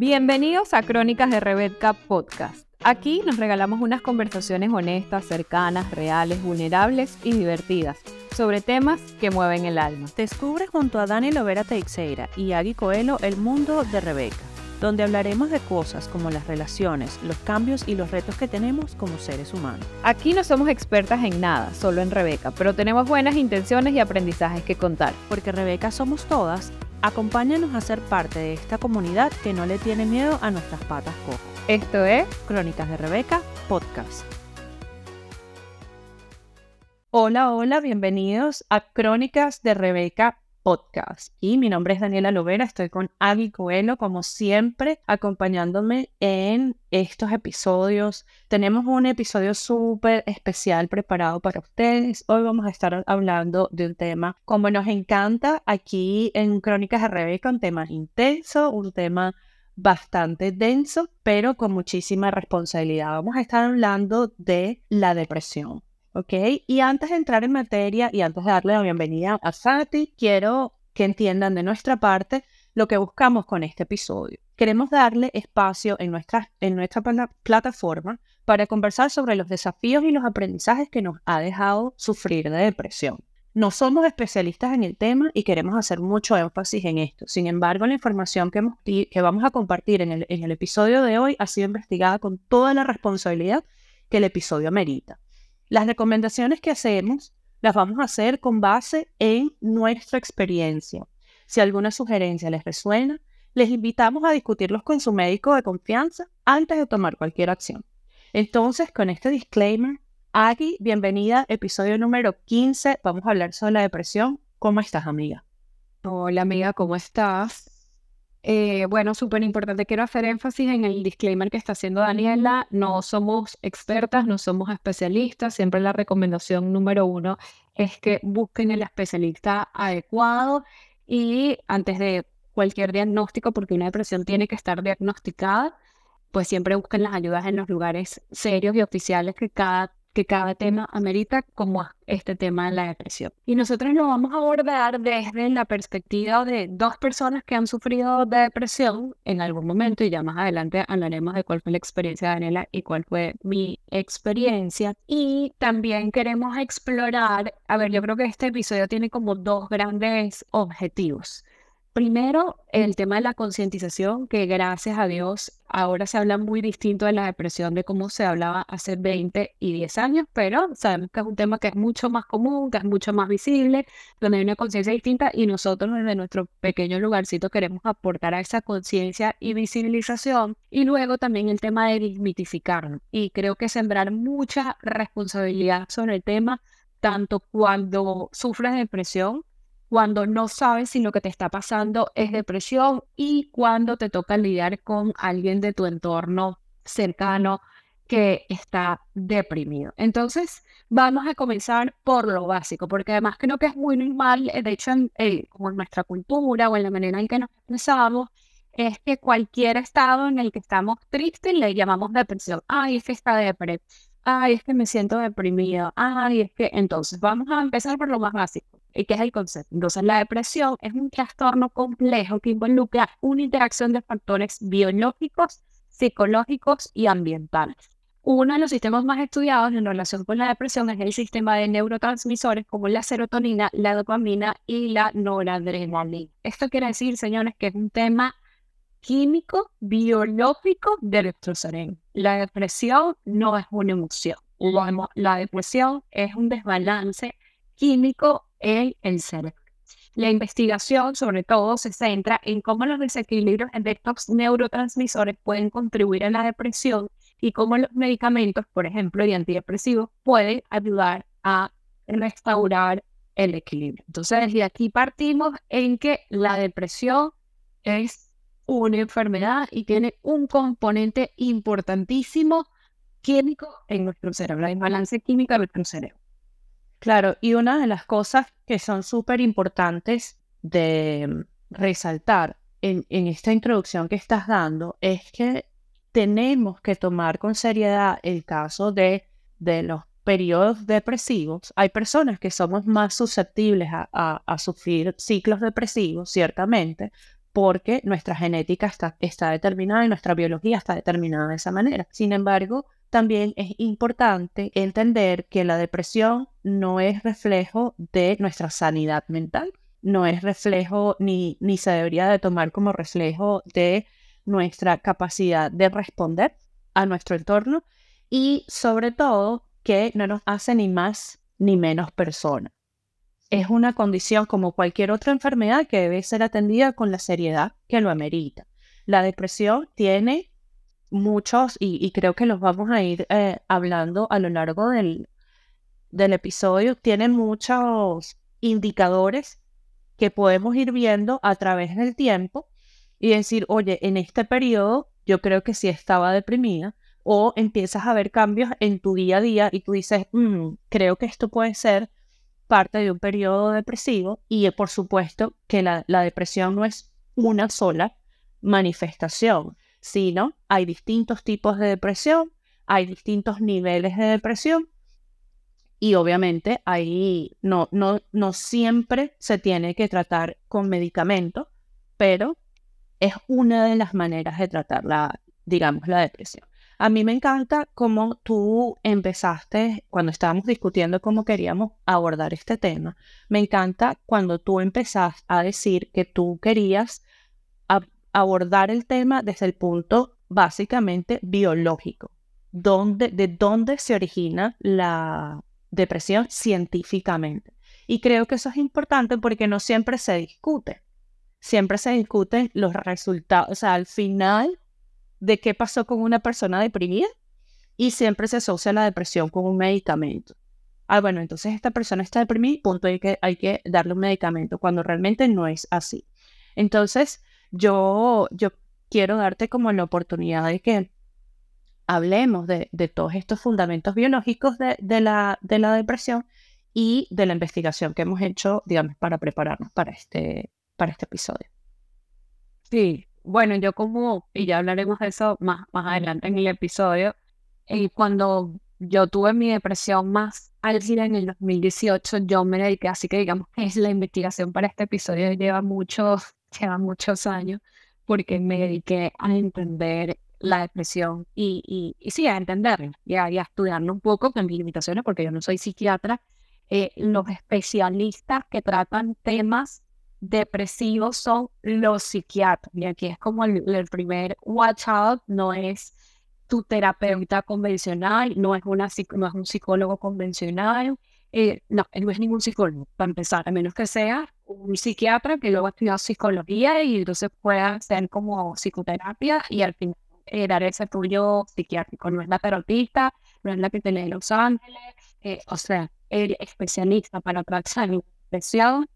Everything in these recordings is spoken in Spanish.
Bienvenidos a Crónicas de Rebeca Podcast. Aquí nos regalamos unas conversaciones honestas, cercanas, reales, vulnerables y divertidas sobre temas que mueven el alma. Descubre junto a Dani Lovera Teixeira y Agui Coelho el mundo de Rebeca, donde hablaremos de cosas como las relaciones, los cambios y los retos que tenemos como seres humanos. Aquí no somos expertas en nada, solo en Rebeca, pero tenemos buenas intenciones y aprendizajes que contar. Porque Rebeca somos todas, acompáñanos a ser parte de esta comunidad que no le tiene miedo a nuestras patas cojas. Esto es Crónicas de Rebeca Podcast. Hola, hola, bienvenidos a Crónicas de Rebeca Podcast. Y mi nombre es Daniela Lovera, estoy con Agui Coelho, como siempre, acompañándome en estos episodios. Tenemos un episodio súper especial preparado para ustedes. Hoy vamos a estar hablando de un tema como nos encanta aquí en Crónicas de Rebeca, un tema intenso, un tema bastante denso, pero con muchísima responsabilidad. Vamos a estar hablando de la depresión. ¿Ok? Y antes de entrar en materia y antes de darle la bienvenida a Sati, quiero que entiendan de nuestra parte lo que buscamos con este episodio. Queremos darle espacio en nuestra, en nuestra plataforma para conversar sobre los desafíos y los aprendizajes que nos ha dejado sufrir de depresión. No somos especialistas en el tema y queremos hacer mucho énfasis en esto. Sin embargo, la información que, vamos a compartir en el, en el episodio de hoy ha sido investigada con toda la responsabilidad que el episodio merita. Las recomendaciones que hacemos las vamos a hacer con base en nuestra experiencia. Si alguna sugerencia les resuena, les invitamos a discutirlos con su médico de confianza antes de tomar cualquier acción. Entonces, con este disclaimer, Agui, bienvenida, episodio número 15. Vamos a hablar sobre la depresión. ¿Cómo estás, amiga? Hola, amiga, ¿cómo estás? Eh, bueno, súper importante, quiero hacer énfasis en el disclaimer que está haciendo Daniela. No somos expertas, no somos especialistas. Siempre la recomendación número uno es que busquen el especialista adecuado y antes de cualquier diagnóstico, porque una depresión tiene que estar diagnosticada, pues siempre busquen las ayudas en los lugares serios y oficiales que cada que cada tema amerita como este tema de la depresión. Y nosotros lo vamos a abordar desde la perspectiva de dos personas que han sufrido de depresión en algún momento y ya más adelante hablaremos de cuál fue la experiencia de Daniela y cuál fue mi experiencia. Y también queremos explorar, a ver, yo creo que este episodio tiene como dos grandes objetivos. Primero, el tema de la concientización, que gracias a Dios ahora se habla muy distinto de la depresión de cómo se hablaba hace 20 y 10 años, pero sabemos que es un tema que es mucho más común, que es mucho más visible, donde hay una conciencia distinta y nosotros desde nuestro pequeño lugarcito queremos aportar a esa conciencia y visibilización. Y luego también el tema de desmitificarlo. Y creo que sembrar mucha responsabilidad sobre el tema, tanto cuando sufres depresión, cuando no sabes si lo que te está pasando es depresión y cuando te toca lidiar con alguien de tu entorno cercano que está deprimido. Entonces, vamos a comenzar por lo básico, porque además creo que es muy normal, eh, de hecho, en, eh, como en nuestra cultura o en la manera en que nos expresamos, es que cualquier estado en el que estamos tristes le llamamos depresión. Ay, es que está depresión. Ay, es que me siento deprimido. Ay, es que entonces vamos a empezar por lo más básico. ¿Y qué es el concepto? Entonces, la depresión es un trastorno complejo que involucra una interacción de factores biológicos, psicológicos y ambientales. Uno de los sistemas más estudiados en relación con la depresión es el sistema de neurotransmisores como la serotonina, la dopamina y la noradrenalina. Esto quiere decir, señores, que es un tema químico, biológico de nuestro cerebro. La depresión no es una emoción. La depresión es un desbalance químico en el cerebro. La investigación, sobre todo, se centra en cómo los desequilibrios de estos neurotransmisores pueden contribuir a la depresión y cómo los medicamentos, por ejemplo, de antidepresivos, pueden ayudar a restaurar el equilibrio. Entonces, desde aquí partimos en que la depresión es una enfermedad y tiene un componente importantísimo químico en nuestro cerebro, el balance químico de nuestro cerebro. Claro, y una de las cosas que son súper importantes de mm, resaltar en, esta introducción que estás dando es que tenemos que tomar con seriedad el caso de, los periodos depresivos. Hay personas que somos más susceptibles a, sufrir ciclos depresivos, ciertamente, porque nuestra genética está determinada y nuestra biología está determinada de esa manera. Sin embargo, también es importante entender que la depresión no es reflejo de nuestra sanidad mental, no es reflejo ni, ni se debería de tomar como reflejo de nuestra capacidad de responder a nuestro entorno y sobre todo que no nos hace ni más ni menos persona. Es una condición como cualquier otra enfermedad que debe ser atendida con la seriedad que lo amerita. La depresión tiene muchos, y, creo que los vamos a ir eh, hablando a lo largo del, del episodio, tiene muchos indicadores que podemos ir viendo a través del tiempo y decir, oye, en este periodo yo creo que sí estaba deprimida, o empiezas a ver cambios en tu día a día y tú dices, mm, creo que esto puede ser parte de un periodo depresivo y por supuesto que la, la depresión no es una sola manifestación, sino hay distintos tipos de depresión, hay distintos niveles de depresión y obviamente ahí no, no, no siempre se tiene que tratar con medicamento, pero es una de las maneras de tratar la, digamos, la depresión. A mí me encanta cómo tú empezaste, cuando estábamos discutiendo cómo queríamos abordar este tema, me encanta cuando tú empezaste a decir que tú querías abordar el tema desde el punto básicamente biológico, donde, de dónde se origina la depresión científicamente. Y creo que eso es importante porque no siempre se discute siempre se discuten los resultados, o sea, al final de qué pasó con una persona deprimida y siempre se asocia la depresión con un medicamento. Ah, bueno, entonces esta persona está deprimida, punto, hay que, hay que darle un medicamento, cuando realmente no es así. Entonces, yo, yo quiero darte como la oportunidad de que hablemos de, de todos estos fundamentos biológicos de, de, la, de la depresión y de la investigación que hemos hecho, digamos, para prepararnos para este, para este episodio. Sí, bueno, yo como, y ya hablaremos de eso más, más adelante en el episodio, y cuando yo tuve mi depresión más álgida en el 2018, yo me dediqué, así que digamos que es la investigación para este episodio lleva muchos, lleva muchos años, porque me dediqué a entender la depresión y, y, y sí, a entenderla y a, estudiarlo un poco con mis limitaciones, porque yo no soy psiquiatra. Eh, los especialistas que tratan temas depresivos son los psiquiatras. Y aquí es como el, primer watch out, no es tu terapeuta convencional, no es, una, no es un psicólogo convencional, eh, no, no es ningún psicólogo, para empezar, a menos que sea un psiquiatra que luego ha estudiado psicología y entonces pueda hacer como psicoterapia y al final eh, dar ese apoyo psiquiátrico. No es la terapista, no es la que tiene Los Ángeles, eh, o sea, el especialista para tratar la depresión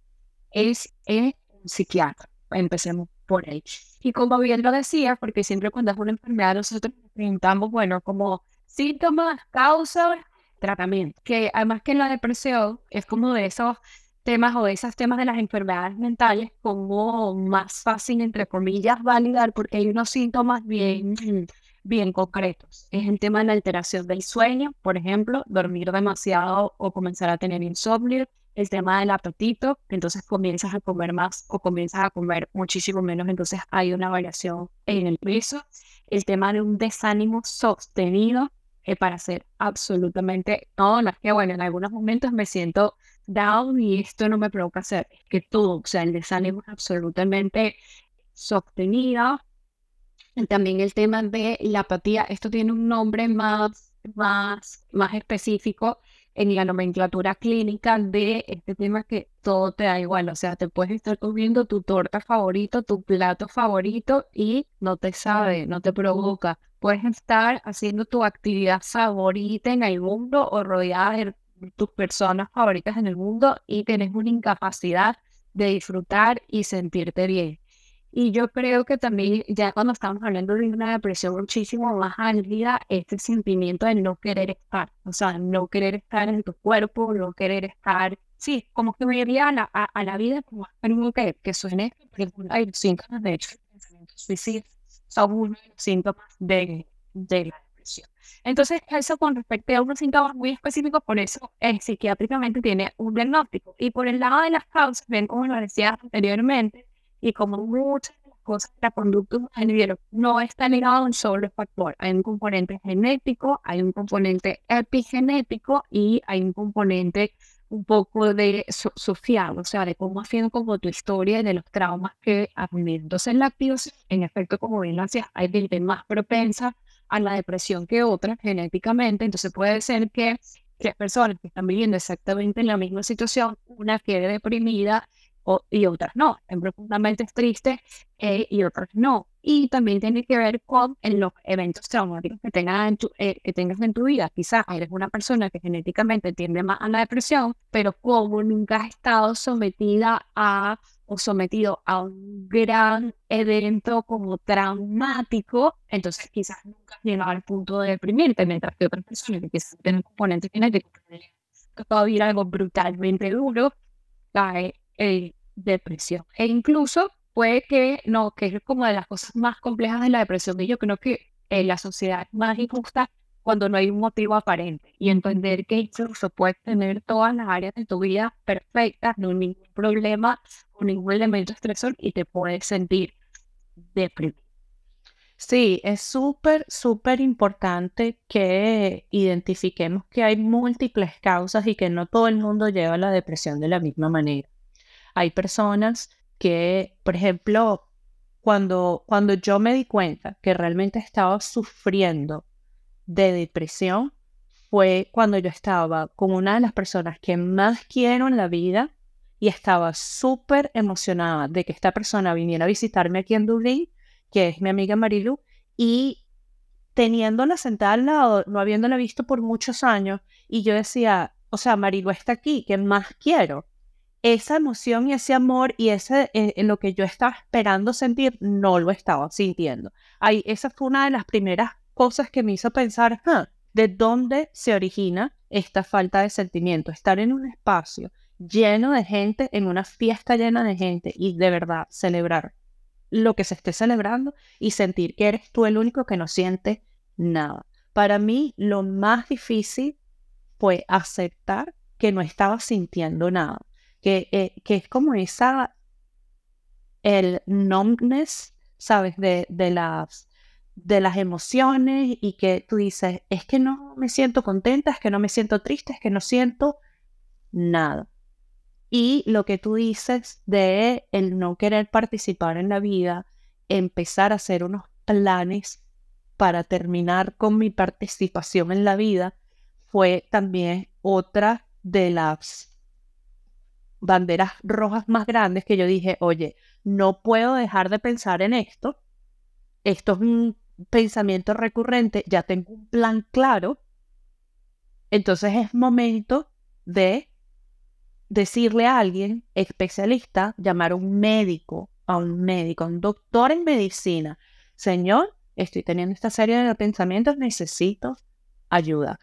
es, un psiquiatra. Empecemos por ahí. Y como bien lo decía, porque siempre cuando es una enfermedad nosotros preguntamos, bueno, como síntomas, causas, tratamiento. Que además que la depresión es como de esos temas o esos temas de las enfermedades mentales como más fácil, entre comillas, validar porque hay unos síntomas bien, bien concretos. Es el tema de la alteración del sueño, por ejemplo, dormir demasiado o comenzar a tener insomnio, el tema del apetito, entonces comienzas a comer más o comienzas a comer muchísimo menos, entonces hay una variación en el peso, el tema de un desánimo sostenido eh, para hacer absolutamente no es que bueno, en algunos momentos me siento down y esto no me provoca hacer, que todo, o sea, el desánimo es absolutamente sostenido. También el tema de la apatía, esto tiene un nombre más, más, más específico, en la nomenclatura clínica de este tema que todo te da igual, o sea, te puedes estar comiendo tu torta favorito, tu plato favorito y no te sabe, no te provoca. Puedes estar haciendo tu actividad favorita en el mundo o rodeada de tus personas favoritas en el mundo y tenés una incapacidad de disfrutar y sentirte bien. Y yo creo que también, ya cuando estamos hablando de una depresión muchísimo más álgida, este sentimiento de no querer estar, o sea, no querer estar en tu cuerpo, no querer estar, sí, como que me a la, a, la vida como algo que, que suene, hay síntomas, de hecho, suicidio son uno de los síntomas de, de la depresión. Entonces, eso con respecto a unos síntomas muy específicos, por eso eh, psiquiátricamente tiene un diagnóstico. Y por el lado de las causas, ven como lo decía anteriormente, y como muchas cosas de la conducta no está ligado a un solo factor. Hay un componente genético, hay un componente epigenético y hay un componente un poco de social, o sea, de cómo ha sido como tu historia y de los traumas que has vivido. Entonces, la en efecto, como bien lo hacías, hay gente más propensa a la depresión que otras genéticamente. Entonces, puede ser que las personas que están viviendo exactamente en la misma situación, una quede deprimida y otras no, profundamente tristes eh, y otras no. Y también tiene que ver con en los eventos traumáticos que, tengas en eh, que tengas en tu vida. Quizás eres una persona que genéticamente tiende más a la depresión, pero como nunca has estado sometida a o sometido a un gran evento como traumático, entonces quizás nunca has llegado al punto de deprimirte, mientras que otras personas que quizás tienen componentes genéticos que puede vivir algo brutalmente duro, cae eh, depresión. E incluso puede que, no, que es como de las cosas más complejas de la depresión, y yo creo que en la sociedad más injusta cuando no hay un motivo aparente y entender que incluso puedes tener todas las áreas de tu vida perfectas, no hay ningún problema o ningún elemento estresor y te puedes sentir deprimido. Sí, es súper, súper importante que identifiquemos que hay múltiples causas y que no todo el mundo lleva la depresión de la misma manera. Hay personas que, por ejemplo, cuando, cuando yo me di cuenta que realmente estaba sufriendo de depresión, fue cuando yo estaba con una de las personas que más quiero en la vida y estaba súper emocionada de que esta persona viniera a visitarme aquí en Dublín, que es mi amiga Marilu, y teniéndola sentada al lado, no habiéndola visto por muchos años, y yo decía, o sea, Marilu está aquí, ¿qué más quiero? esa emoción y ese amor y ese eh, lo que yo estaba esperando sentir, no lo estaba sintiendo. Ahí, esa fue una de las primeras cosas que me hizo pensar, ¿de dónde se origina esta falta de sentimiento? Estar en un espacio lleno de gente, en una fiesta llena de gente y de verdad celebrar lo que se esté celebrando y sentir que eres tú el único que no siente nada. Para mí, lo más difícil fue aceptar que no estaba sintiendo nada eh, que, es como esa, el numbness, ¿sabes? De, de, las, de las emociones y que tú dices, es que no me siento contenta, es que no me siento triste, es que no siento nada. Y lo que tú dices de el no querer participar en la vida, empezar a hacer unos planes para terminar con mi participación en la vida, fue también otra de las banderas rojas más grandes que yo dije, oye, no puedo dejar de pensar en esto. Esto es un pensamiento recurrente, ya tengo un plan claro. Entonces es momento de decirle a alguien especialista, llamar a un médico, a un médico, a un doctor en medicina. Señor, estoy teniendo esta serie de pensamientos, necesito ayuda.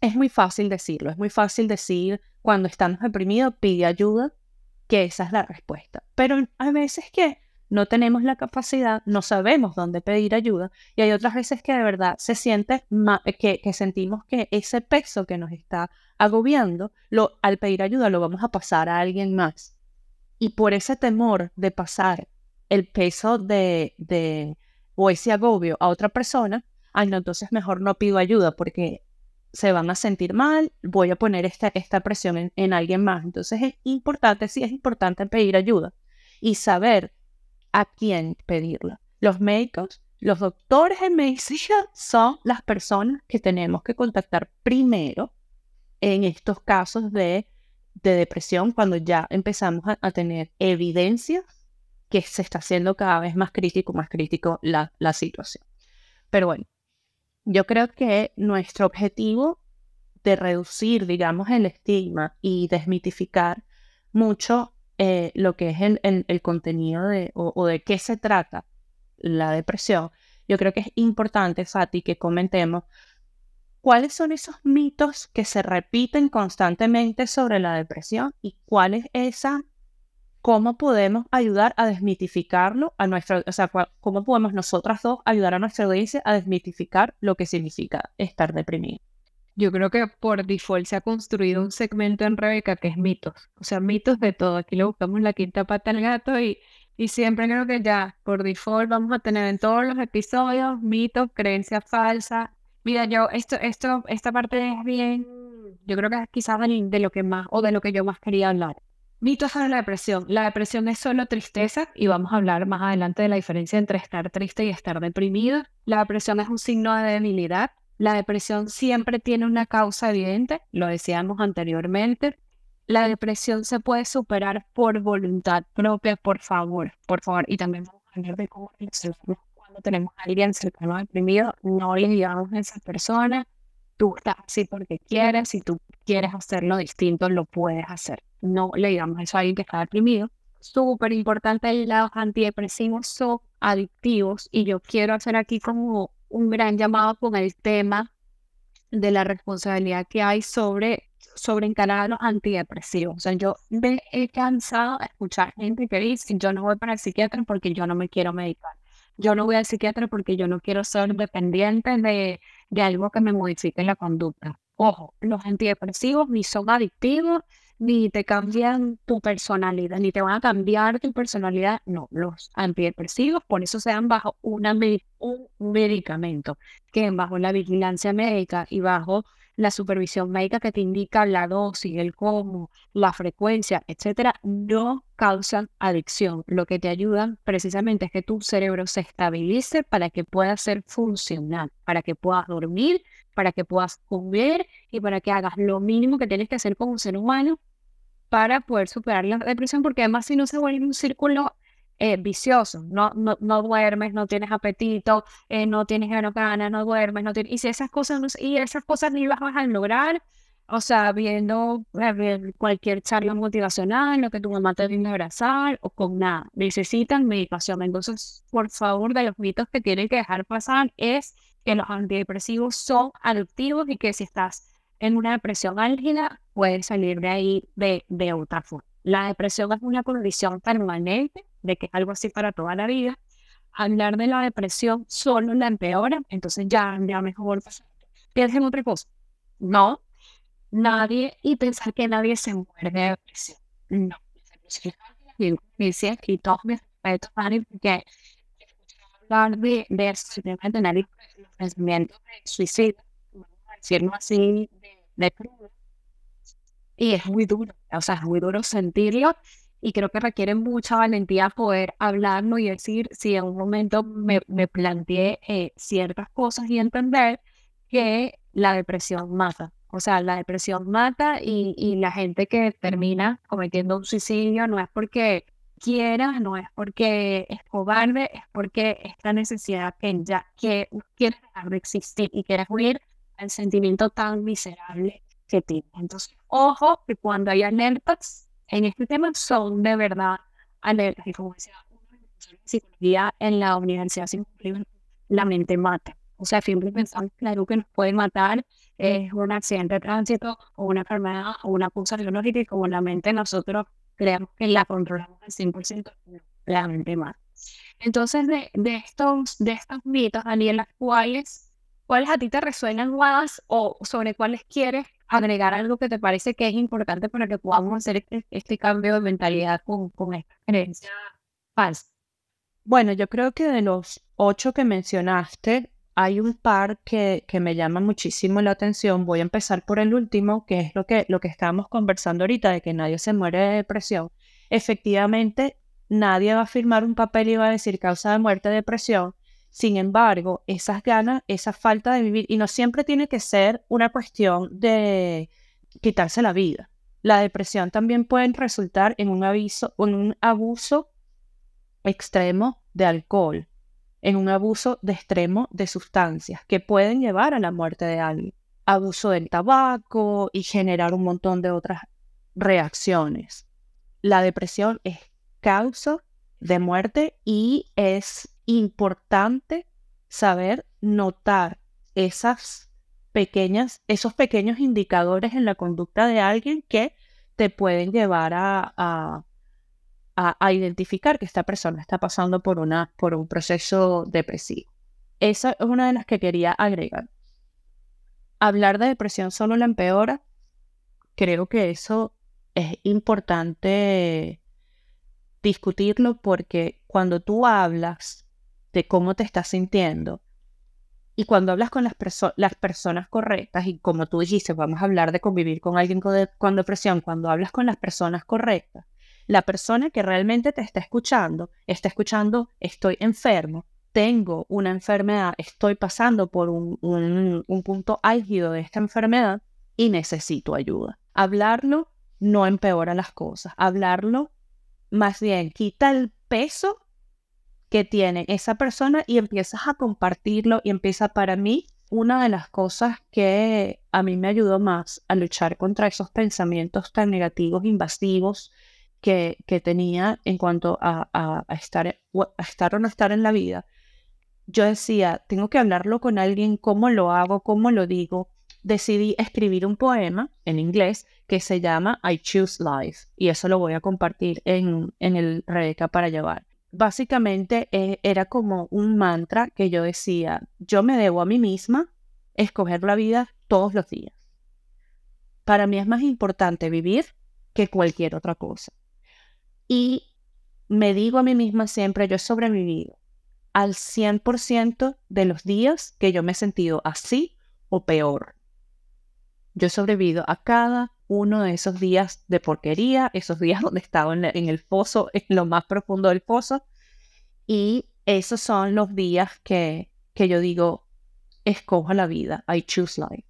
Es muy fácil decirlo, es muy fácil decir cuando estamos deprimidos, pide ayuda, que esa es la respuesta. Pero hay veces que no tenemos la capacidad, no sabemos dónde pedir ayuda y hay otras veces que de verdad se siente que, que sentimos que ese peso que nos está agobiando, lo, al pedir ayuda lo vamos a pasar a alguien más. Y por ese temor de pasar el peso de, de o ese agobio a otra persona, ay no, entonces mejor no pido ayuda porque se van a sentir mal, voy a poner esta, esta presión en, alguien más. Entonces es importante, sí es importante pedir ayuda y saber a quién pedirla. Los médicos, los doctores en medicina son las personas que tenemos que contactar primero en estos casos de, depresión, cuando ya empezamos a, tener evidencia que se está haciendo cada vez más crítico, más crítico la, la situación. Pero bueno, yo creo que nuestro objetivo de reducir, digamos, el estigma y desmitificar mucho eh, lo que es el, contenido de, o, de qué se trata la depresión, yo creo que es importante, Sati, que comentemos cuáles son esos mitos que se repiten constantemente sobre la depresión y cuál es esa cómo podemos ayudar a desmitificarlo a nuestra, o sea, cómo podemos nosotras dos ayudar a nuestra audiencia a desmitificar lo que significa estar deprimido. Yo creo que por default se ha construido un segmento en Rebeca que es mitos, o sea, mitos de todo. Aquí le buscamos la quinta pata al gato y Y siempre creo que ya, por default, vamos a tener en todos los episodios mitos, creencias falsas. Mira, yo, esto, esto, esta parte es bien, yo creo que es quizás de, lo que más, o de lo que yo más quería hablar. Mitos sobre la depresión. La depresión es solo tristeza y vamos a hablar más adelante de la diferencia entre estar triste y estar deprimido. La depresión es un signo de debilidad. La depresión siempre tiene una causa evidente, lo decíamos anteriormente la depresión se puede superar por voluntad propia, por favor, por favor. Y también vamos a hablar de cómo cuando tenemos a alguien cercano deprimido, no le digamos a esa persona, tú estás así porque quieres, si tú quieres hacerlo distinto, lo puedes hacer. No le digamos eso a alguien que está deprimido. Súper importante, los antidepresivos son adictivos y yo quiero hacer aquí como un gran llamado con el tema de la responsabilidad que hay sobre sobre encarar los antidepresivos. O sea, yo me he cansado de escuchar gente que dice, yo no voy para el psiquiatra porque yo no me quiero medicar. Yo no voy al psiquiatra porque yo no quiero ser dependiente de, de algo que me modifique la conducta. Ojo, los antidepresivos ni son adictivos, ni te cambian tu personalidad, ni te van a cambiar tu personalidad. No, los antidepresivos, por eso se dan bajo una, un medicamento, que bajo la vigilancia médica y bajo la supervisión médica que te indica la dosis, el cómo, la frecuencia, etcétera, no causan adicción. Lo que te ayudan precisamente es que tu cerebro se estabilice para que pueda ser funcional, para que puedas dormir, para que puedas comer y para que hagas lo mínimo que tienes que hacer como un ser humano para poder superar la depresión, porque además si no se vuelve un círculo eh, vicioso, no, no, no, duermes, no tienes apetito, eh, no tienes ganas, no duermes, no tienes, y esas cosas, y esas cosas ni las vas a lograr, o sea, viendo eh, cualquier charla motivacional, lo que tu mamá te viene a abrazar, o con nada, necesitan medicación. Entonces, por favor, de los mitos que tienen que dejar pasar es que los antidepresivos son adictivos y que si estás en una depresión álgida, puedes salir de ahí de, de otra forma. La depresión es una condición permanente de que es algo así para toda la vida, hablar de la depresión solo la empeora, entonces ya, ya mejor piensen en otra cosa. No, nadie, y pensar que nadie se muere de depresión. No, y todos mis respetos, porque hablar de, de de tener de decirlo así, de, de y es muy duro, o sea, es muy duro sentirlo y creo que requiere mucha valentía poder hablarlo y decir si en un momento me, me planteé eh, ciertas cosas y entender que la depresión mata. O sea, la depresión mata y, y la gente que termina cometiendo un suicidio no es porque quiera, no es porque es cobarde, es porque esta necesidad que ya que quiere dejar de existir y quiere huir al sentimiento tan miserable que tiene. Entonces, ojo que cuando hay alertas en este tema son de verdad alertas. Y como decía, psicología en la universidad la mente mata. O sea, siempre pensamos que algo que nos puede matar es un accidente de tránsito o una enfermedad o una cosa biológica y como la mente nosotros creemos que la controlamos al 100%, la mente mata. Entonces, de, de, estos, de estos mitos, Daniela, ¿cuáles, ¿cuáles a ti te resuenan más o sobre cuáles quieres agregar algo que te parece que es importante para que podamos hacer este, este cambio de mentalidad con, con esta creencia falsa? Bueno, yo creo que de los ocho que mencionaste, hay un par que, que me llama muchísimo la atención. Voy a empezar por el último, que es lo que, lo que estábamos conversando ahorita, de que nadie se muere de depresión. Efectivamente, nadie va a firmar un papel y va a decir causa de muerte de depresión, sin embargo, esas ganas, esa falta de vivir, y no siempre tiene que ser una cuestión de quitarse la vida. La depresión también puede resultar en un, aviso, en un abuso extremo de alcohol, en un abuso de extremo de sustancias que pueden llevar a la muerte de alguien. Abuso del tabaco y generar un montón de otras reacciones. La depresión es causa de muerte y es importante saber notar esas pequeñas, esos pequeños indicadores en la conducta de alguien que te pueden llevar a, a, a, identificar que esta persona está pasando por, una, por un proceso depresivo. Esa es una de las que quería agregar. Hablar de depresión solo la empeora. Creo que eso es importante discutirlo porque cuando tú hablas de cómo te estás sintiendo y cuando hablas con las, las personas correctas y como tú dijiste, vamos a hablar de convivir con alguien con depresión, cuando hablas con las personas correctas, la persona que realmente te está escuchando, está escuchando, estoy enfermo, tengo una enfermedad, estoy pasando por un, un, punto álgido de esta enfermedad y necesito ayuda. Hablarlo no empeora las cosas. Hablarlo más bien quita el peso que tiene esa persona y empiezas a compartirlo y empieza para mí una de las cosas que a mí me ayudó más a luchar contra esos pensamientos tan negativos, invasivos, que, tenía en cuanto a, estar, a estar o no estar en la vida, yo decía, tengo que hablarlo con alguien, cómo lo hago, cómo lo digo. Decidí escribir un poema en inglés que se llama I Choose Life y eso lo voy a compartir en, en el Rebeca para llevar. Básicamente eh, era como un mantra que yo decía, yo me debo a mí misma escoger la vida todos los días. Para mí es más importante vivir que cualquier otra cosa. Y me digo a mí misma siempre, yo he sobrevivido al 100% de los días que yo me he sentido así o peor. Yo he sobrevivido a cada uno de esos días de porquería, esos días donde estaba en, el foso, en lo más profundo del foso. Y esos son los días que, que yo digo, escojo la vida, I choose life.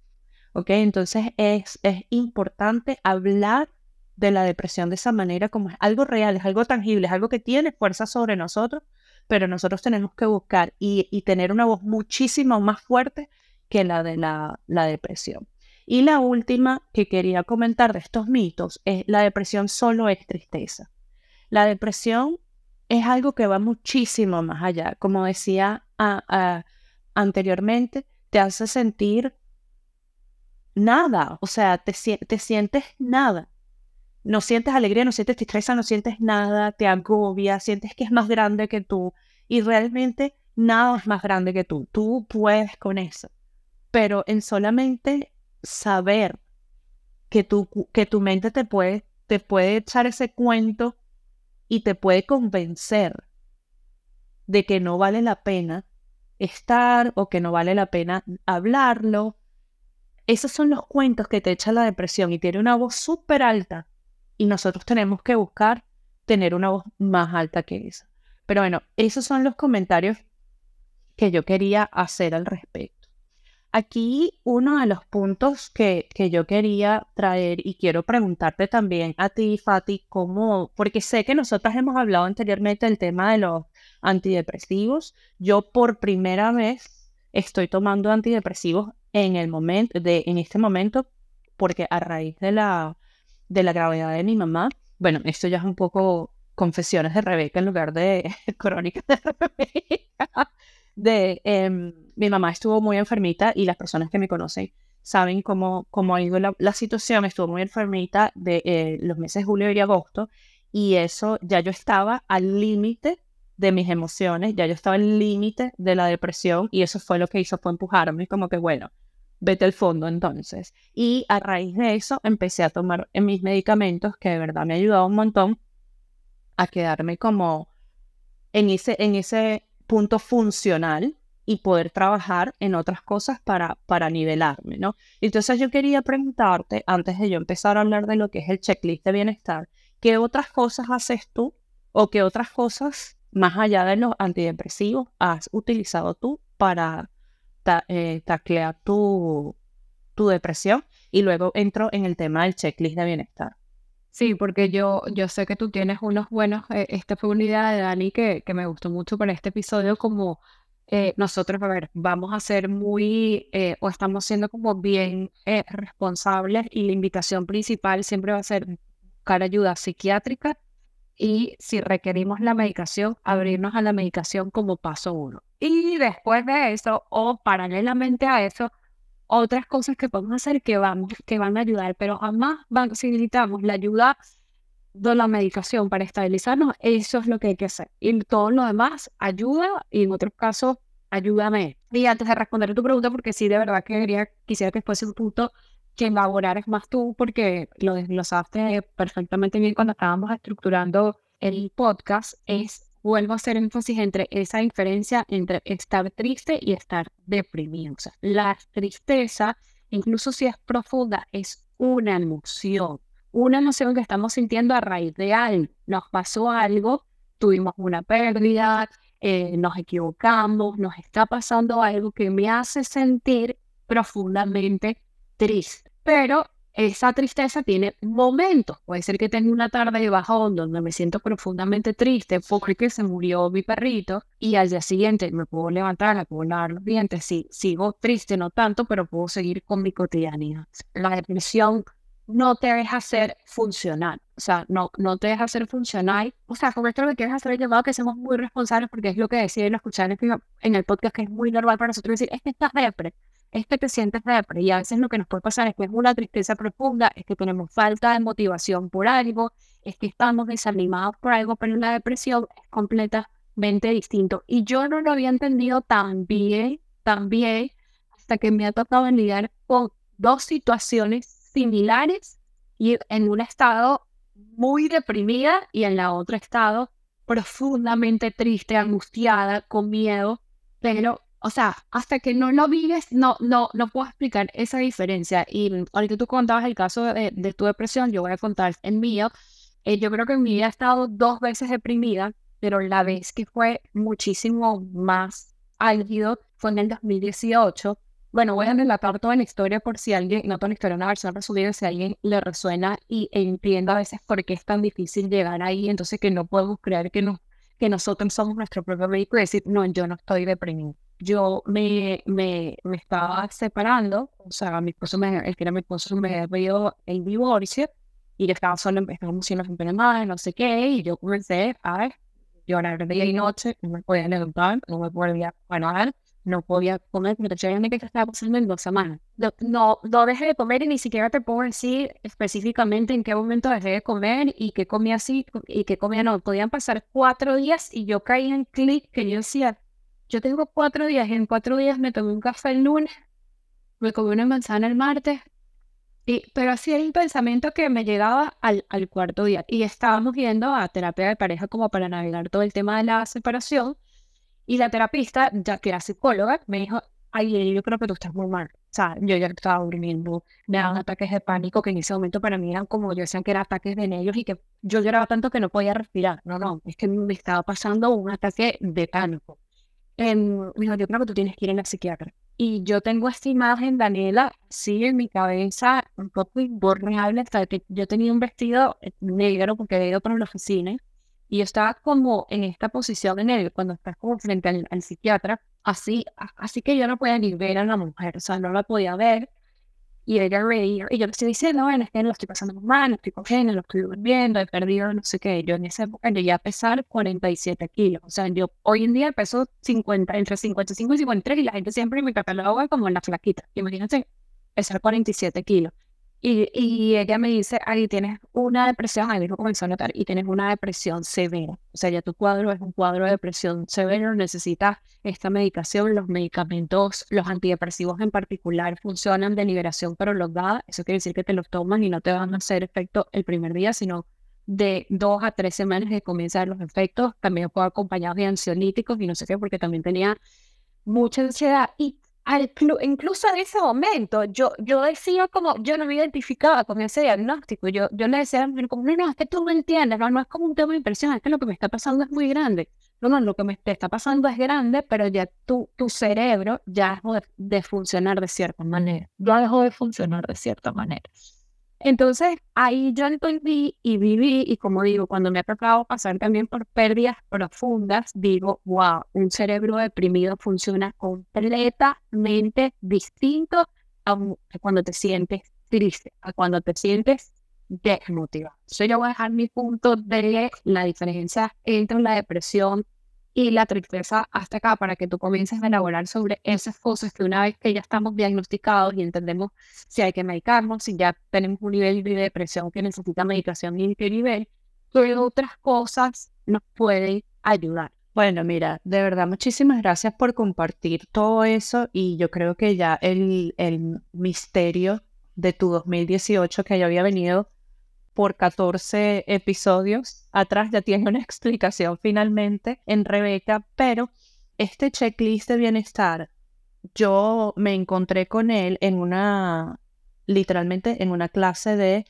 ¿Ok? Entonces es, es importante hablar de la depresión de esa manera, como es algo real, es algo tangible, es algo que tiene fuerza sobre nosotros, pero nosotros tenemos que buscar y, tener una voz muchísimo más fuerte que la de la, la depresión. Y la última que quería comentar de estos mitos es la depresión solo es tristeza. La depresión es algo que va muchísimo más allá. Como decía anteriormente, te hace sentir nada, o sea, te, te sientes nada no sientes alegría, no sientes tristeza, no sientes nada, te agobia, sientes que es más grande que tú y realmente nada es más grande que tú. Tú puedes con eso. Pero en solamente saber que tu, que tu mente te puede, te puede echar ese cuento y te puede convencer de que no vale la pena estar o que no vale la pena hablarlo. Esos son los cuentos que te echa la depresión y tiene una voz súper alta y nosotros tenemos que buscar tener una voz más alta que esa. Pero bueno, esos son los comentarios que yo quería hacer al respecto. Aquí uno de los puntos que, que, yo quería traer y quiero preguntarte también a ti, Fati, cómo, porque sé que nosotras hemos hablado anteriormente del tema de los antidepresivos. Yo por primera vez estoy tomando antidepresivos en el momento, de, en este momento, porque a raíz de la de la gravedad de mi mamá. Bueno, esto ya es un poco confesiones de Rebeca en lugar de crónicas de Rebeca. De, em, mi mamá estuvo muy enfermita y las personas que me conocen saben cómo, cómo ha ido la, situación. Estuvo muy enfermita de eh, los meses julio y agosto y eso ya yo estaba al límite de mis emociones, ya yo estaba al límite de la depresión y eso fue lo que hizo fue empujarme como que bueno, vete al fondo entonces. Y a raíz de eso empecé a tomar mis medicamentos que de verdad me ha ayudado un montón a quedarme como en ese, en ese punto funcional y poder trabajar en otras cosas para, para nivelarme, ¿no? Entonces yo quería preguntarte, antes de yo empezar a hablar de lo que es el checklist de bienestar, ¿qué otras cosas haces tú o qué otras cosas, más allá de los antidepresivos, has utilizado tú para eh, taclear tu, tu depresión y luego entro en el tema del checklist de bienestar. Sí, porque yo, yo sé que tú tienes unos buenos, eh, esta fue una idea de Dani que, que me gustó mucho para este episodio, como eh, nosotros, a ver, vamos a ser muy, o estamos siendo como bien responsables y la invitación principal siempre va a ser buscar ayuda psiquiátrica y si requerimos la medicación, abrirnos a la medicación como paso uno. Y después de eso, o paralelamente a eso, otras cosas que podemos hacer que, vamos, que van a ayudar, pero jamás van, si necesitamos la ayuda de la medicación para estabilizarnos, eso es lo que hay que hacer. Y todo lo demás ayuda y en otros casos, ayúdame. Y antes de responder a tu pregunta, porque sí, de verdad que quería, quisiera que fuese un punto que elaboraras más tú, porque lo desglosaste perfectamente bien cuando estábamos estructurando el podcast es, vuelvo a hacer énfasis entre esa diferencia entre estar triste y estar deprimido. O sea, la tristeza, incluso si es profunda, es una emoción, una emoción que estamos sintiendo a raíz de algo. Nos pasó algo, tuvimos una pérdida, eh, nos equivocamos, nos está pasando algo que me hace sentir profundamente triste. Pero esa tristeza tiene momentos. Puede ser que tenga una tarde de bajón donde me siento profundamente triste porque se murió mi perrito y al día siguiente me puedo levantar, me puedo lavar los dientes. Sí, sigo triste, no tanto, pero puedo seguir con mi cotidianidad. La depresión no te deja ser funcional. O sea, no, no te deja ser funcional. O sea, con esto lo que quieres hacer es llamado que seamos muy responsables porque es lo que decía y lo escuché en el podcast que es muy normal para nosotros decir, es que estás depre, es que te sientes depre. Y a veces lo que nos puede pasar es que es una tristeza profunda, es que tenemos falta de motivación por algo, es que estamos desanimados por algo, pero la depresión es completamente distinto. Y yo no lo había entendido tan bien, tan bien, hasta que me ha tocado lidiar con dos situaciones similares y en un estado muy deprimida y en la otra estado profundamente triste, angustiada, con miedo, pero, o sea, hasta que no lo vives, no, no, no puedo explicar esa diferencia. Y ahorita tú contabas el caso de, de tu depresión, yo voy a contar el mío. Eh, yo creo que en mi vida he estado dos veces deprimida, pero la vez que fue muchísimo más álgido fue en el 2018, bueno, voy a relatar toda la historia por si alguien, no toda la historia, una versión resumida, si a alguien le resuena y entienda a veces por qué es tan difícil llegar ahí, entonces que no podemos creer que, no, que nosotros somos nuestro propio médico y decir, no, yo no estoy deprimido. Yo me, me, me estaba separando, o sea, mi esposo, me, el que era mi esposo, me había pedido el divorcio y yo estaba solo, estaba siendo mal, no sé qué, y yo comencé a llorar día y noche, no me podía levantar, no me podía parar no podía comer, pero te que estaba pasando en dos semanas. No, no, no dejé de comer y ni siquiera te puedo decir específicamente en qué momento dejé de comer y qué comía así y qué comía no. Podían pasar cuatro días y yo caí en clic que yo decía, yo tengo cuatro días y en cuatro días me tomé un café el lunes, me comí una manzana el martes, y, pero así era un pensamiento que me llegaba al, al cuarto día. Y estábamos yendo a terapia de pareja como para navegar todo el tema de la separación. Y la terapista, ya que era psicóloga, me dijo, ay, yo creo que tú estás muy mal. O sea, yo ya estaba durmiendo, me daban ataques de pánico que en ese momento para mí eran como, yo decían que eran ataques de nervios y que yo lloraba tanto que no podía respirar. No, no, es que me estaba pasando un ataque de pánico. Eh, dijo, yo creo que tú tienes que ir en la psiquiatra. Y yo tengo esta imagen, Daniela, sí, en mi cabeza, un poco imborrable, hasta que yo tenía un vestido negro porque he ido para la oficina y yo estaba como en esta posición en el, cuando estás como frente al, psiquiatra, así, así que yo no podía ni ver a la mujer, o sea, no la podía ver. Y ella reía, y yo le estoy diciendo, bueno, es que no lo estoy pasando mal, no estoy cogiendo, lo estoy durmiendo, he perdido no sé qué. Yo en esa época llegué a pesar 47 kilos. O sea, yo hoy en día peso 50, entre 55 y 53 y la gente siempre me cataloga como la flaquita. Imagínate, pesar 47 kilos. Y, y, ella me dice, ahí tienes una depresión, ahí mismo comenzó a notar, y tienes una depresión severa. O sea, ya tu cuadro es un cuadro de depresión severa, necesitas esta medicación, los medicamentos, los antidepresivos en particular, funcionan de liberación prolongada. Eso quiere decir que te los tomas y no te van a hacer efecto el primer día, sino de dos a tres semanas de comenzar los efectos. También puedo acompañar de ansiolíticos y no sé qué, porque también tenía mucha ansiedad. Y incluso en ese momento, yo, yo decía como, yo no me identificaba con ese diagnóstico. Yo, yo le decía como, no, no, es que tú no entiendes, no, no es como un tema de impresión, es que lo que me está pasando es muy grande. No, no, lo que me está pasando es grande, pero ya tu, tu cerebro ya dejó de, de funcionar de cierta manera. Ya dejó de funcionar de cierta manera. Entonces ahí yo entendí y viví, y como digo, cuando me ha tocado pasar también por pérdidas profundas, digo, wow, un cerebro deprimido funciona completamente distinto a cuando te sientes triste, a cuando te sientes desmotivado. Entonces yo voy a dejar mi punto de la diferencia entre la depresión y la tristeza hasta acá para que tú comiences a elaborar sobre esas cosas que una vez que ya estamos diagnosticados y entendemos si hay que medicarnos, si ya tenemos un nivel de depresión que necesita medicación y qué nivel, qué otras cosas nos pueden ayudar. Bueno, mira, de verdad, muchísimas gracias por compartir todo eso y yo creo que ya el, el misterio de tu 2018 que yo había venido por 14 episodios atrás, ya tiene una explicación finalmente en Rebeca, pero este checklist de bienestar, yo me encontré con él en una, literalmente en una clase de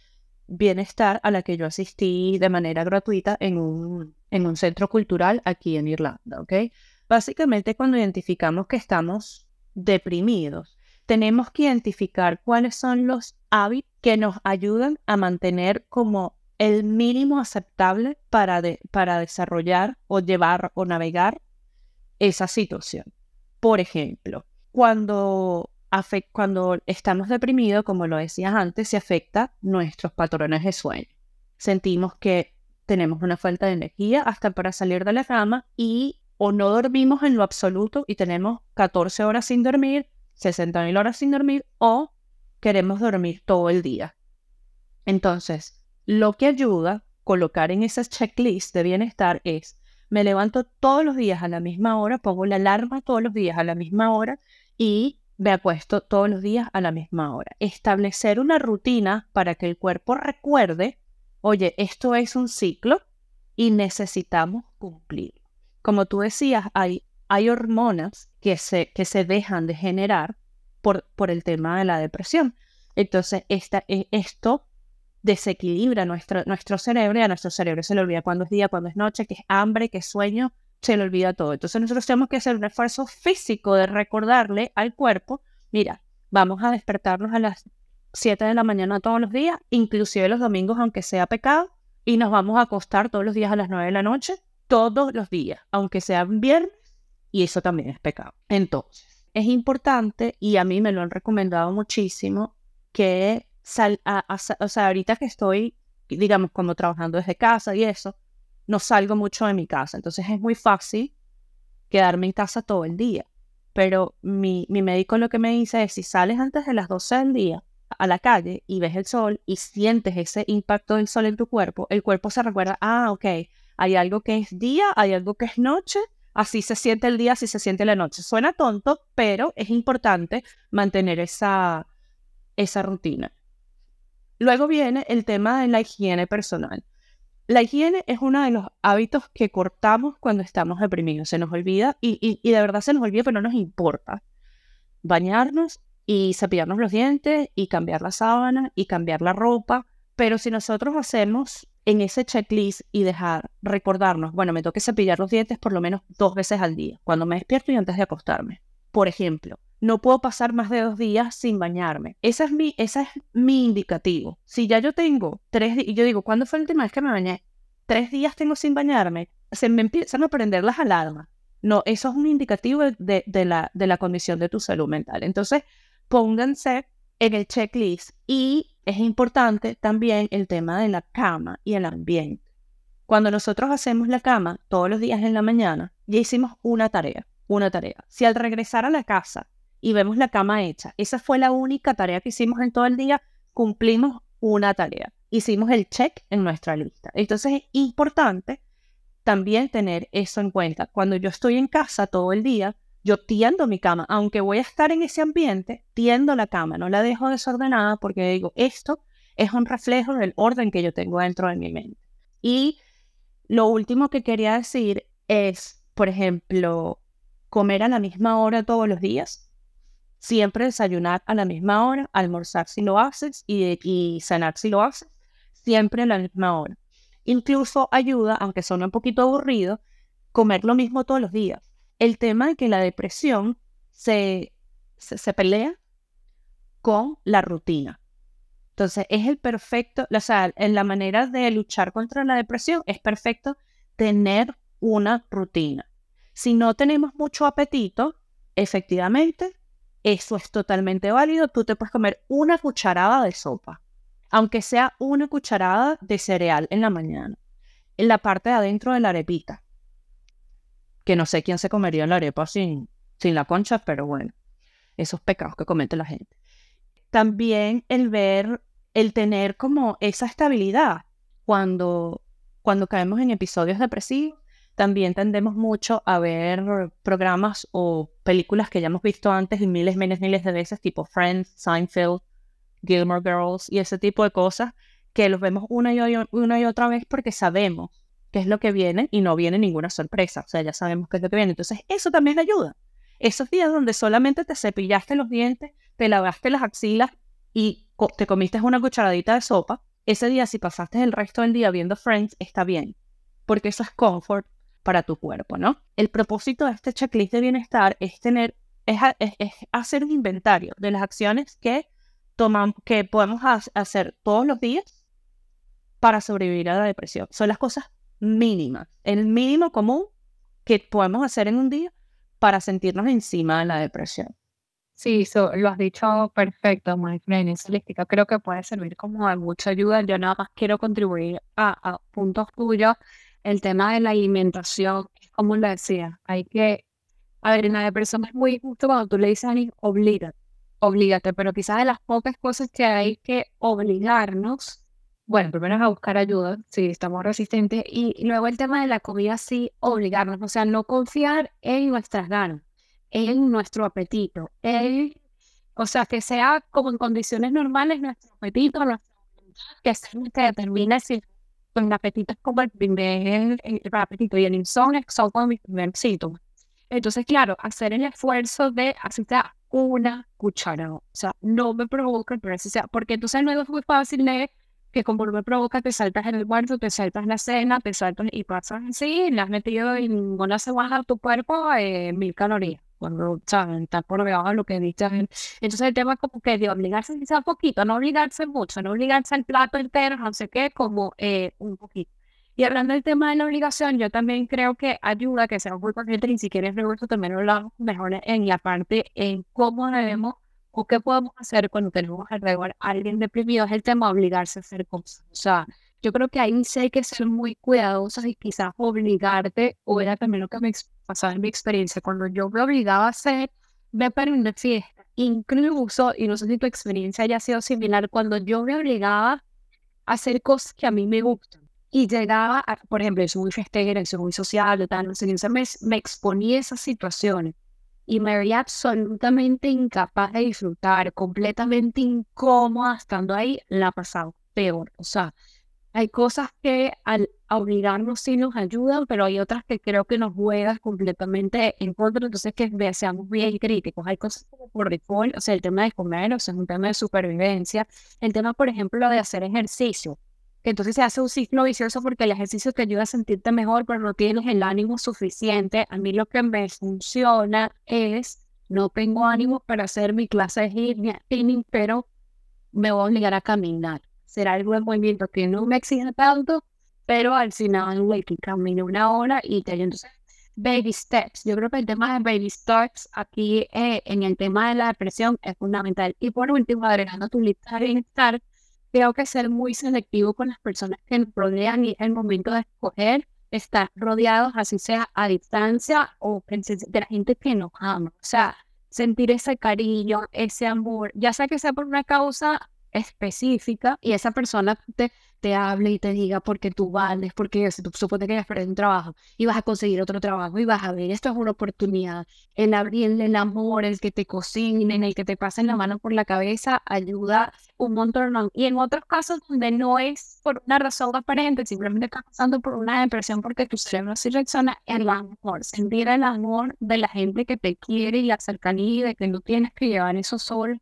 bienestar a la que yo asistí de manera gratuita en un, en un centro cultural aquí en Irlanda, ¿ok? Básicamente cuando identificamos que estamos deprimidos, tenemos que identificar cuáles son los hábitos que nos ayudan a mantener como el mínimo aceptable para, para desarrollar o llevar o navegar esa situación. Por ejemplo, cuando, cuando estamos deprimidos, como lo decías antes, se afecta nuestros patrones de sueño. Sentimos que tenemos una falta de energía hasta para salir de la cama y o no dormimos en lo absoluto y tenemos 14 horas sin dormir, 60.000 horas sin dormir o queremos dormir todo el día. Entonces, lo que ayuda colocar en esa checklist de bienestar es, me levanto todos los días a la misma hora, pongo la alarma todos los días a la misma hora y me acuesto todos los días a la misma hora. Establecer una rutina para que el cuerpo recuerde, oye, esto es un ciclo y necesitamos cumplir. Como tú decías, hay, hay hormonas que se, que se dejan de generar por, el tema de la depresión. Entonces, esta, e, esto desequilibra nuestro, nuestro cerebro y a nuestro cerebro se le olvida cuándo es día, cuándo es noche, que es hambre, que es sueño, se le olvida todo. Entonces nosotros tenemos que hacer un esfuerzo físico de recordarle al cuerpo, mira, vamos a despertarnos a las 7 de la mañana todos los días, inclusive los domingos, aunque sea pecado, y nos vamos a acostar todos los días a las 9 de la noche, todos los días, aunque sea viernes, y eso también es pecado. Entonces, es importante y a mí me lo han recomendado muchísimo que sal, o sea, ahorita que estoy, digamos, como trabajando desde casa y eso, no salgo mucho de mi casa. Entonces es muy fácil quedarme en casa todo el día. Pero mi, mi médico lo que me dice es, si sales antes de las 12 del día a la calle y ves el sol y sientes ese impacto del sol en tu cuerpo, el cuerpo se recuerda, ah, ok, hay algo que es día, hay algo que es noche así se siente el día, así se siente la noche. Suena tonto, pero es importante mantener esa, esa rutina. Luego viene el tema de la higiene personal. La higiene es uno de los hábitos que cortamos cuando estamos deprimidos. Se nos olvida y, y, de verdad se nos olvida, pero no nos importa. Bañarnos y cepillarnos los dientes y cambiar la sábana y cambiar la ropa. Pero si nosotros hacemos en ese checklist y dejar, recordarnos, bueno, me toque cepillar los dientes por lo menos dos veces al día, cuando me despierto y antes de acostarme. Por ejemplo, no puedo pasar más de dos días sin bañarme. Ese es mi, ese es mi indicativo. Si ya yo tengo tres días, y yo digo, ¿cuándo fue el última vez que me bañé? Tres días tengo sin bañarme, se me empiezan a prender las alarmas. No, eso es un indicativo de, de, la, de la condición de tu salud mental. Entonces, pónganse en el checklist y es importante también el tema de la cama y el ambiente. Cuando nosotros hacemos la cama todos los días en la mañana, ya hicimos una tarea, una tarea. Si al regresar a la casa y vemos la cama hecha, esa fue la única tarea que hicimos en todo el día, cumplimos una tarea. Hicimos el check en nuestra lista. Entonces es importante también tener eso en cuenta. Cuando yo estoy en casa todo el día, yo tiendo mi cama, aunque voy a estar en ese ambiente, tiendo la cama, no la dejo desordenada porque digo, esto es un reflejo del orden que yo tengo dentro de mi mente. Y lo último que quería decir es, por ejemplo, comer a la misma hora todos los días, siempre desayunar a la misma hora, almorzar si lo haces y, y cenar si lo haces, siempre a la misma hora. Incluso ayuda, aunque suene un poquito aburrido, comer lo mismo todos los días el tema de que la depresión se, se, pelea con la rutina. Entonces, es el perfecto, o sea, en la manera de luchar contra la depresión es perfecto tener una rutina. Si no tenemos mucho apetito, efectivamente, eso es totalmente válido. Tú te puedes comer una cucharada de sopa, aunque sea una cucharada de cereal en la mañana, en la parte de adentro de la arepita que no sé quién se comería la arepa sin, sin la concha, pero bueno, esos pecados que comete la gente. También el ver, el tener como esa estabilidad cuando, cuando caemos en episodios depresivos, también tendemos mucho a ver programas o películas que ya hemos visto antes miles, miles, miles de veces, tipo Friends, Seinfeld, Gilmore Girls y ese tipo de cosas que los vemos y, una y otra vez porque sabemos es lo que viene y no viene ninguna sorpresa. O sea, ya sabemos qué es lo que viene. Entonces, eso también ayuda. Esos días donde solamente te cepillaste los dientes, te lavaste las axilas y te comiste una cucharadita de sopa, ese día si pasaste el resto del día viendo Friends, está bien, porque eso es comfort para tu cuerpo, ¿no? El propósito de este checklist de bienestar es tener, es, hacer un inventario de las acciones que tomamos, que podemos hacer todos los días para sobrevivir a la depresión. Son las cosas mínimas, el mínimo común que podemos hacer en un día para sentirnos encima de la depresión. Sí, lo has dicho perfecto, my friend. Creo que puede servir como de mucha ayuda. Yo nada más quiero contribuir a, puntos tuyos. El tema de la alimentación, como le decía, hay que, a ver, en la depresión es muy justo cuando tú le dices a alguien, oblígate, oblígate, pero quizás de las pocas cosas que hay que obligarnos, bueno, primero es a buscar ayuda si estamos resistentes y luego el tema de la comida, sí, obligarnos, o sea, no confiar en nuestras ganas en nuestro apetito. o sea, que sea como en condiciones normales nuestro apetito, nuestra que es lo que determina si el apetito es como el primer el, apetito y el insomnio son como mis primeros síntomas. Entonces, claro, hacer el esfuerzo de sea una cuchara, o sea, no me provoca, pero así sea, porque entonces luego es muy fácil de que como no me provoca, te saltas en el cuarto, te saltas la cena, te saltas y pasas así, le has metido en una semana a tu cuerpo eh, mil calorías cuando saben, está por debajo de lo que dicen. Entonces el tema es como que de obligarse quizá un poquito, no obligarse mucho, no obligarse al plato entero, no sé qué, como eh, un poquito. Y hablando del tema de la obligación, yo también creo que ayuda que sea muy consciente y si quieres eso también lo hablamos mejor en la parte en cómo debemos o qué podemos hacer cuando tenemos alrededor a alguien deprimido, es el tema de obligarse a hacer cosas. O sea, yo creo que ahí sí hay que ser muy cuidadosos y quizás obligarte, o era también lo que me pasaba en mi experiencia, cuando yo me obligaba a hacer, me para una fiesta, incluso, y no sé si tu experiencia haya sido similar, cuando yo me obligaba a hacer cosas que a mí me gustan. Y llegaba, a, por ejemplo, yo soy muy festera, soy muy social, tal, no sé, me, me exponía a esas situaciones y me veía absolutamente incapaz de disfrutar, completamente incómoda estando ahí, la pasaba peor. O sea, hay cosas que al obligarnos sí nos ayudan, pero hay otras que creo que nos juegan completamente en contra, entonces que seamos bien críticos. Hay cosas como por default, o sea, el tema de comer, o sea, es un tema de supervivencia. El tema, por ejemplo, de hacer ejercicio, entonces se hace un ciclo vicioso porque el ejercicio te ayuda a sentirte mejor, pero no tienes el ánimo suficiente. A mí lo que me funciona es, no tengo ánimo para hacer mi clase de spinning, pero me voy a obligar a caminar será algún movimiento que no me exige tanto, pero al final, güey, que camine una hora y te entonces baby steps. Yo creo que el tema de baby steps aquí eh, en el tema de la depresión es fundamental. Y por último, agregando tu lista de bienestar, creo que ser muy selectivo con las personas que nos rodean y el momento de escoger estar rodeados, así sea a distancia o de la gente que nos ama. O sea, sentir ese cariño, ese amor, ya sea que sea por una causa específica y esa persona te, te hable y te diga porque tú vales, porque si tú supones que hayas perdido un trabajo y vas a conseguir otro trabajo y vas a ver, esto es una oportunidad. El abrirle el amor, el que te cocinen, el que te pasen la mano por la cabeza, ayuda un montón. Y en otros casos donde no es por una razón aparente, simplemente estás pasando por una depresión porque tu cerebro sí reacciona, el amor, sentir el amor de la gente que te quiere y la cercanía de que no tienes que llevar eso solo,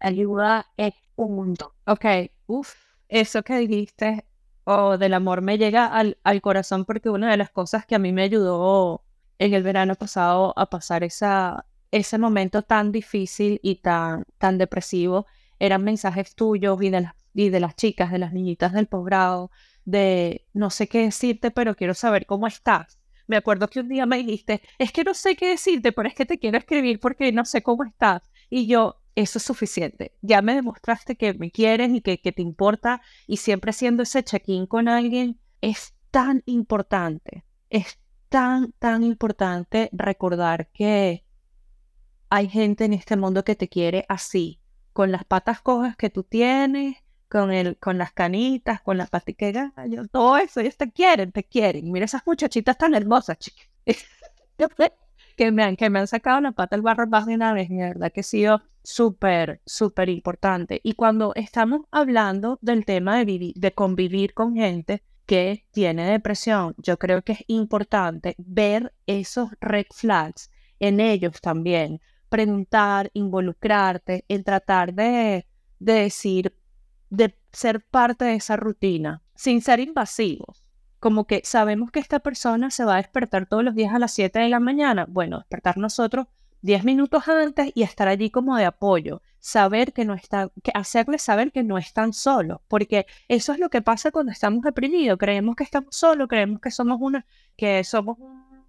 ayuda es un mundo. Ok, uff, eso que dijiste o del amor me llega al, al corazón porque una de las cosas que a mí me ayudó en el verano pasado a pasar esa, ese momento tan difícil y tan, tan depresivo eran mensajes tuyos y de, las, y de las chicas, de las niñitas del posgrado, de no sé qué decirte, pero quiero saber cómo estás. Me acuerdo que un día me dijiste, es que no sé qué decirte, pero es que te quiero escribir porque no sé cómo estás. Y yo, eso es suficiente. Ya me demostraste que me quieres y que, te importa y siempre haciendo ese check-in con alguien es tan importante, es tan, tan importante recordar que hay gente en este mundo que te quiere así, con las patas cojas que tú tienes, con, el, con las canitas, con las patica gallo, todo eso, ellos te quieren, te quieren. Mira esas muchachitas tan hermosas, chicas. que me han, que me han sacado la pata al barro más de una vez, verdad que ha sido súper, súper importante. Y cuando estamos hablando del tema de, vivir, de convivir con gente que tiene depresión, yo creo que es importante ver esos red flags en ellos también, preguntar, involucrarte, en tratar de, de decir, de ser parte de esa rutina, sin ser invasivos como que sabemos que esta persona se va a despertar todos los días a las 7 de la mañana. Bueno, despertar nosotros 10 minutos antes y estar allí como de apoyo. Saber que no está, que hacerle saber que no están solos, porque eso es lo que pasa cuando estamos deprimidos. Creemos que estamos solos, creemos que somos una, que somos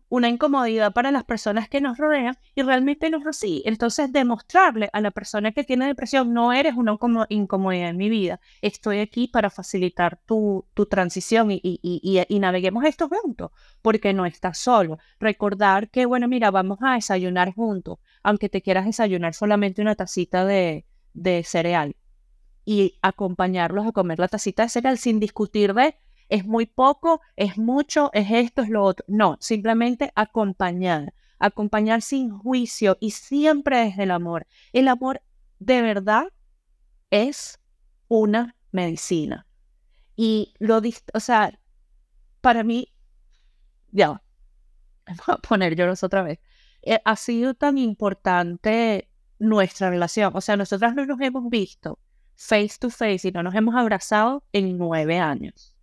una incomodidad para las personas que nos rodean y realmente no es así. Entonces, demostrarle a la persona que tiene depresión, no eres una incomodidad en mi vida, estoy aquí para facilitar tu, tu transición y, y, y, y, naveguemos esto juntos, porque no estás solo. Recordar que, bueno, mira, vamos a desayunar juntos, aunque te quieras desayunar solamente una tacita de, de cereal y acompañarlos a comer la tacita de cereal sin discutir de es muy poco, es mucho, es esto, es lo otro. No, simplemente acompañar, acompañar sin juicio y siempre desde el amor. El amor de verdad es una medicina. Y lo, o sea, para mí, ya, voy a poner lloros otra vez. Eh, ha sido tan importante nuestra relación. O sea, nosotras no nos hemos visto face to face y no nos hemos abrazado en nueve años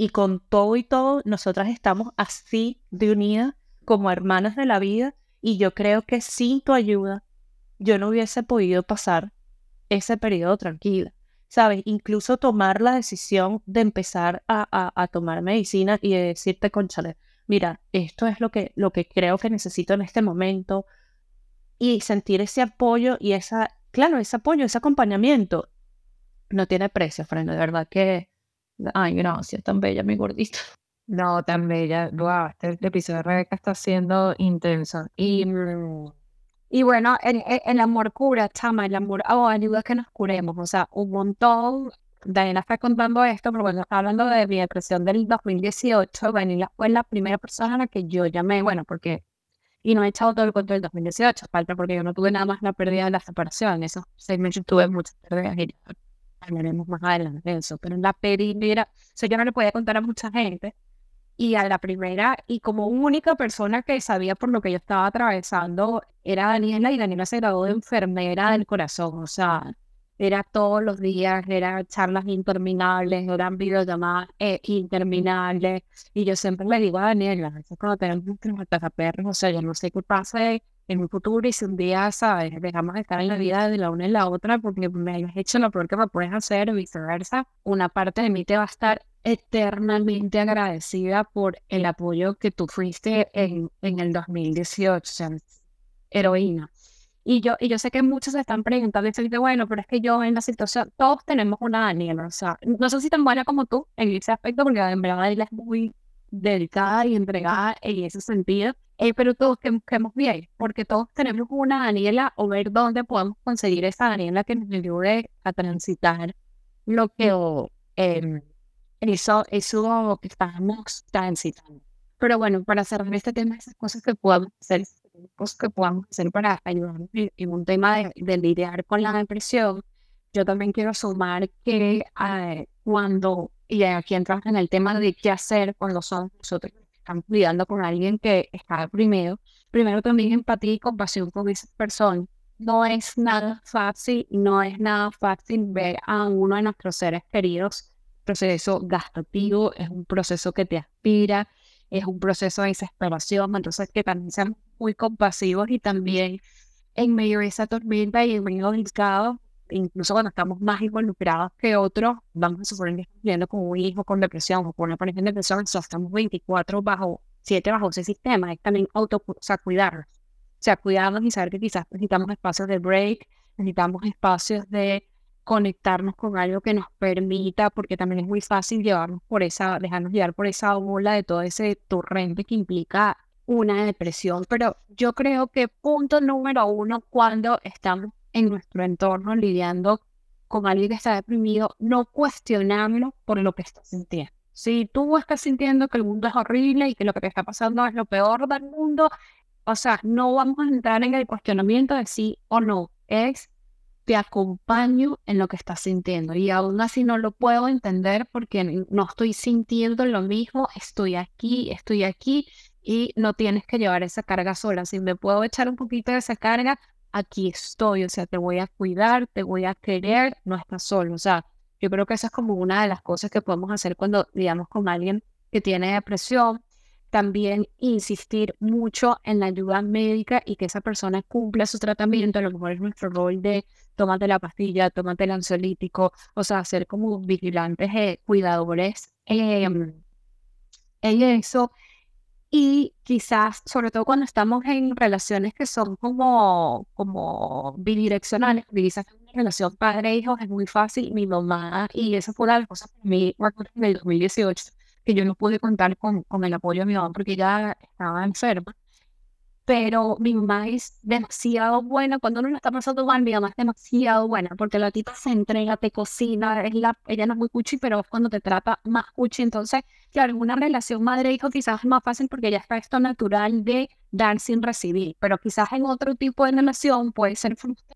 y con todo y todo, nosotras estamos así de unidas como hermanas de la vida y yo creo que sin tu ayuda yo no hubiese podido pasar ese periodo tranquila. ¿Sabes? Incluso tomar la decisión de empezar a, a, tomar medicina y de decirte, conchale, mira, esto es lo que, lo que creo que necesito en este momento. Y sentir ese apoyo y esa, claro, ese apoyo, ese acompañamiento, no tiene precio, Fran, de verdad que Ay, gracias, tan bella mi gordita. No, tan bella. Wow, este episodio de Rebeca está siendo intenso. Y, y bueno, el, el, amor cura, chama, el amor oh, ayuda a que nos curemos. O sea, un montón. Daniela está contando esto, pero bueno, está hablando de mi depresión del 2018. Daniela fue la primera persona a la que yo llamé, bueno, porque. Y no he echado todo el cuento del 2018, falta porque yo no tuve nada más la pérdida de la separación. Esos seis meses tuve muchas pérdidas y hablaremos más adelante de eso, pero en la primera, o yo no le podía contar a mucha gente, y a la primera, y como única persona que sabía por lo que yo estaba atravesando, era Daniela, y Daniela se graduó de enfermera del corazón, o sea, era todos los días, eran charlas interminables, eran videollamadas eh, interminables, y yo siempre le digo a Daniela, cuando tenemos nuestros atacaperros, o sea, yo no sé qué pasa en un futuro y si un día, ¿sabes? Dejamos de estar en la vida de la una y la otra porque me hayas hecho lo peor que me puedes hacer viceversa, una parte de mí te va a estar eternamente agradecida por el apoyo que tú fuiste en, en el 2018, heroína. Y yo, y yo sé que muchos se están preguntando, y bueno, pero es que yo en la situación, todos tenemos una Daniela, o sea, no sé si tan buena como tú en ese aspecto, porque en verdad ella es muy dedicada y entregada en ese sentido, eh, pero todos que busquemos bien, porque todos tenemos una Daniela o ver dónde podemos conseguir esa Daniela que nos ayude a transitar lo que eh, eso, eso que estamos transitando. Pero bueno, para cerrar este tema, esas cosas que podemos hacer, cosas que podamos hacer para ayudarnos en un tema de, de lidiar con la depresión, yo también quiero sumar que eh, cuando, y aquí entramos en el tema de qué hacer cuando somos nosotros estamos lidiando con alguien que está deprimido, primero también empatía y compasión con esa persona. No es nada fácil, no es nada fácil ver a uno de nuestros seres queridos. Proceso gastativo, es un proceso que te aspira, es un proceso de desesperación, entonces que también sean muy compasivos y también en medio de esa tormenta y en medio del caos, incluso cuando estamos más involucrados que otros, vamos a suponer que viviendo con un hijo con depresión o con una pareja en depresión, estamos 24 bajo, 7 bajo ese sistema, es también auto, o sea, cuidarnos, sea, cuidarnos y saber que quizás necesitamos espacios de break, necesitamos espacios de conectarnos con algo que nos permita, porque también es muy fácil llevarnos por esa, dejarnos llevar por esa ola de todo ese torrente que implica una depresión. Pero yo creo que punto número uno, cuando estamos en nuestro entorno lidiando con alguien que está deprimido, no cuestionarlo por lo que está sintiendo. Si tú estás sintiendo que el mundo es horrible y que lo que te está pasando es lo peor del mundo, o sea, no vamos a entrar en el cuestionamiento de sí o no, es te acompaño en lo que estás sintiendo y aún así no lo puedo entender porque no estoy sintiendo lo mismo, estoy aquí, estoy aquí y no tienes que llevar esa carga sola. Si me puedo echar un poquito de esa carga, aquí estoy, o sea, te voy a cuidar, te voy a querer, no estás solo. O sea, yo creo que esa es como una de las cosas que podemos hacer cuando digamos con alguien que tiene depresión. También insistir mucho en la ayuda médica y que esa persona cumpla su tratamiento. A lo mejor es nuestro rol de tómate la pastilla, tómate el ansiolítico, o sea, ser como vigilantes, eh, cuidadores eh, en eso. Y quizás, sobre todo cuando estamos en relaciones que son como, como bidireccionales, quizás una relación padre-hijo es muy fácil. Mi mamá, y esa fue una de las cosas para mí, en el 2018, que yo no pude contar con, con el apoyo de mi mamá porque ella estaba enferma pero mi mamá es demasiado buena. Cuando uno lo está pasando mal, mi mamá es demasiado buena, porque la tita se entrega, te cocina, es la, ella no es muy cuchi, pero cuando te trata más cuchi. Entonces, claro, en una relación madre-hijo quizás es más fácil porque ya está esto natural de dar sin recibir, pero quizás en otro tipo de relación puede ser frustrante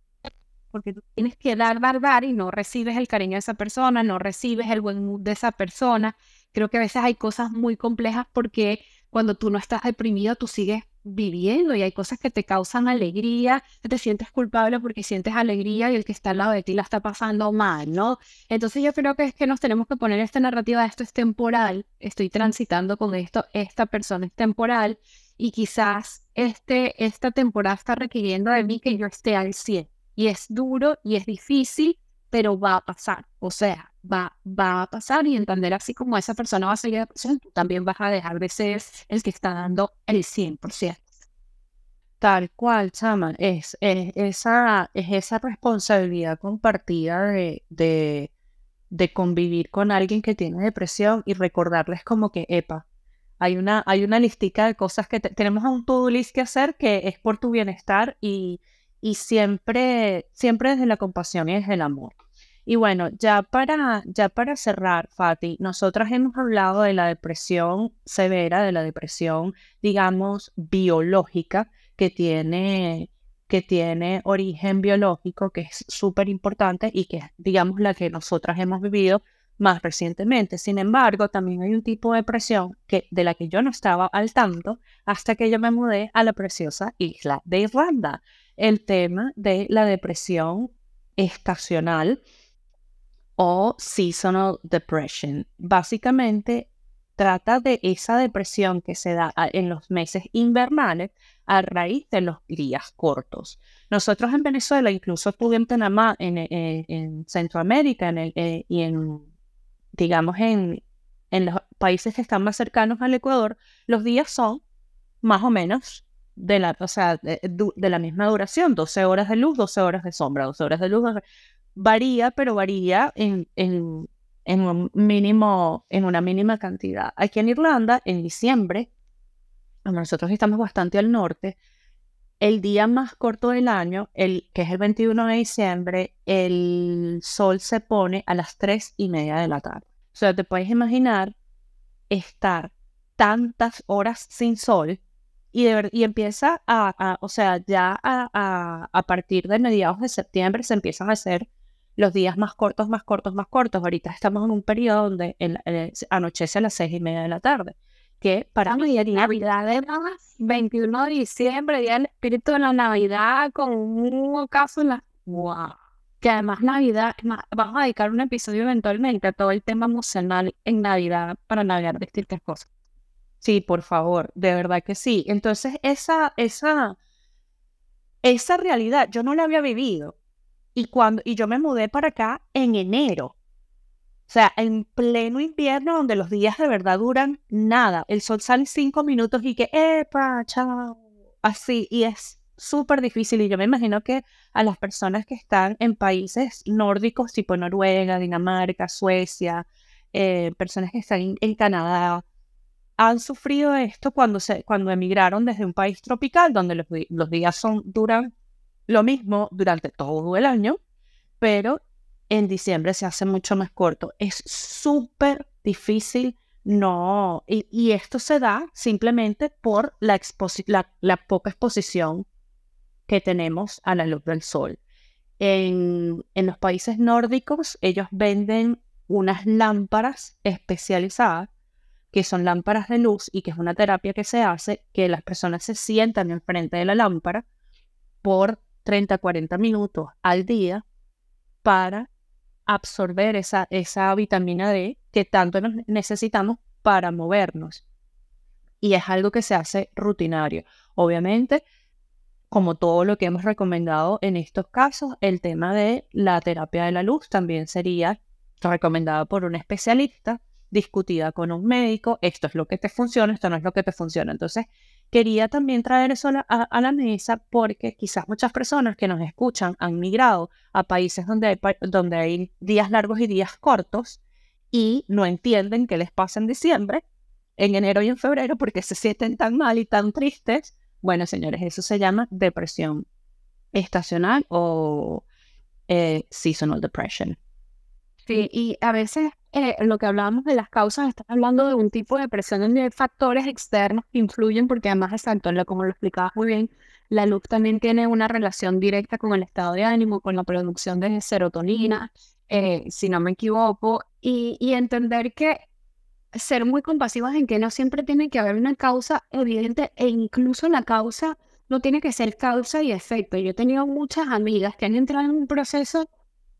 porque tú tienes que dar, dar, dar y no recibes el cariño de esa persona, no recibes el buen mood de esa persona. Creo que a veces hay cosas muy complejas porque cuando tú no estás deprimido, tú sigues viviendo y hay cosas que te causan alegría, te sientes culpable porque sientes alegría y el que está al lado de ti la está pasando mal, ¿no? Entonces yo creo que es que nos tenemos que poner esta narrativa, esto es temporal, estoy transitando con esto, esta persona es temporal y quizás este, esta temporada está requiriendo de mí que yo esté al 100 y es duro y es difícil, pero va a pasar, o sea, va, va a pasar y entender así como esa persona va a seguir tú también vas a dejar de ser el que está dando el 100%. Tal cual, chama, es, esa, es esa responsabilidad compartida de, de, convivir con alguien que tiene depresión y recordarles como que, epa, hay una, hay una listica de cosas que tenemos un to-do list que hacer que es por tu bienestar y, y siempre, siempre desde la compasión y desde el amor. Y bueno, ya para, ya para cerrar, Fati, nosotras hemos hablado de la depresión severa, de la depresión, digamos, biológica, que tiene, que tiene origen biológico, que es súper importante y que es, digamos, la que nosotras hemos vivido más recientemente. Sin embargo, también hay un tipo de depresión que, de la que yo no estaba al tanto hasta que yo me mudé a la preciosa isla de Irlanda. El tema de la depresión estacional o seasonal depression. Básicamente trata de esa depresión que se da en los meses invernales a raíz de los días cortos. Nosotros en Venezuela, incluso tú en Panamá, en, eh, en, Centroamérica en el, eh, y en, digamos, en, en los países que están más cercanos al Ecuador, los días son más o menos de la, o sea, de, la misma duración, 12 horas de luz, 12 horas de sombra, 12 horas de luz, varía, pero varía en, en, en, un mínimo, en una mínima cantidad. Aquí en Irlanda, en diciembre, nosotros estamos bastante al norte, el día más corto del año, el, que es el 21 de diciembre, el sol se pone a las 3 y media de la tarde. O sea, te puedes imaginar estar tantas horas sin sol y, de y empieza a, o sea, ya a, a, a, partir de mediados de septiembre se empiezan a hacer los días más cortos, más cortos, más cortos. Ahorita estamos en un periodo donde anochece a las seis y media de la tarde. Que para mí es Navidad, 21 de diciembre, Día del Espíritu de la Navidad, con un ocaso en la... ¡Wow! Que además Navidad, vamos a dedicar un episodio eventualmente a todo el tema emocional en Navidad para navegar distintas cosas. Sí, por favor, de verdad que sí. Entonces, esa, esa, esa realidad yo no la había vivido. Y, cuando, y yo me mudé para acá en enero. O sea, en pleno invierno, donde los días de verdad duran nada. El sol sale cinco minutos y que, ¡epa! ¡Chao! Así. Y es súper difícil. Y yo me imagino que a las personas que están en países nórdicos, tipo Noruega, Dinamarca, Suecia, eh, personas que están en Canadá, han sufrido esto cuando, se, cuando emigraron desde un país tropical, donde los, días son, duran lo mismo durante todo el año, pero en diciembre se hace mucho más corto. Es súper difícil no, y, esto se da simplemente por la, la, poca exposición que tenemos a la luz del sol. En, en, los países nórdicos, ellos venden unas lámparas especializadas, que son lámparas de luz y que es una terapia que se hace, que las personas se sientan enfrente de la lámpara por 30, 40 minutos al día para absorber esa, esa vitamina D que tanto necesitamos para movernos. Y es algo que se hace rutinario. Obviamente, como todo lo que hemos recomendado en estos casos, el tema de la terapia de la luz también sería recomendada por un especialista, discutida con un médico, esto es lo que te funciona, esto no es lo que te funciona. Entonces, quería también traer eso a, la mesa porque quizás muchas personas que nos escuchan han migrado a países donde hay, donde hay días largos y días cortos y no entienden qué les pasa en diciembre, en enero y en febrero porque se sienten tan mal y tan tristes. Bueno, señores, eso se llama depresión estacional o eh, seasonal depression. Sí, y a veces eh, lo que hablábamos de las causas, estás hablando de un tipo de depresión donde hay factores externos que influyen, porque además, exacto, como lo explicabas muy bien, la luz también tiene una relación directa con el estado de ánimo, con la producción de serotonina, eh, si no me equivoco, y, y entender que ser muy compasivos en que no siempre tiene que haber una causa evidente e incluso la causa no tiene que ser causa y efecto. Yo he tenido muchas amigas que han entrado en un proceso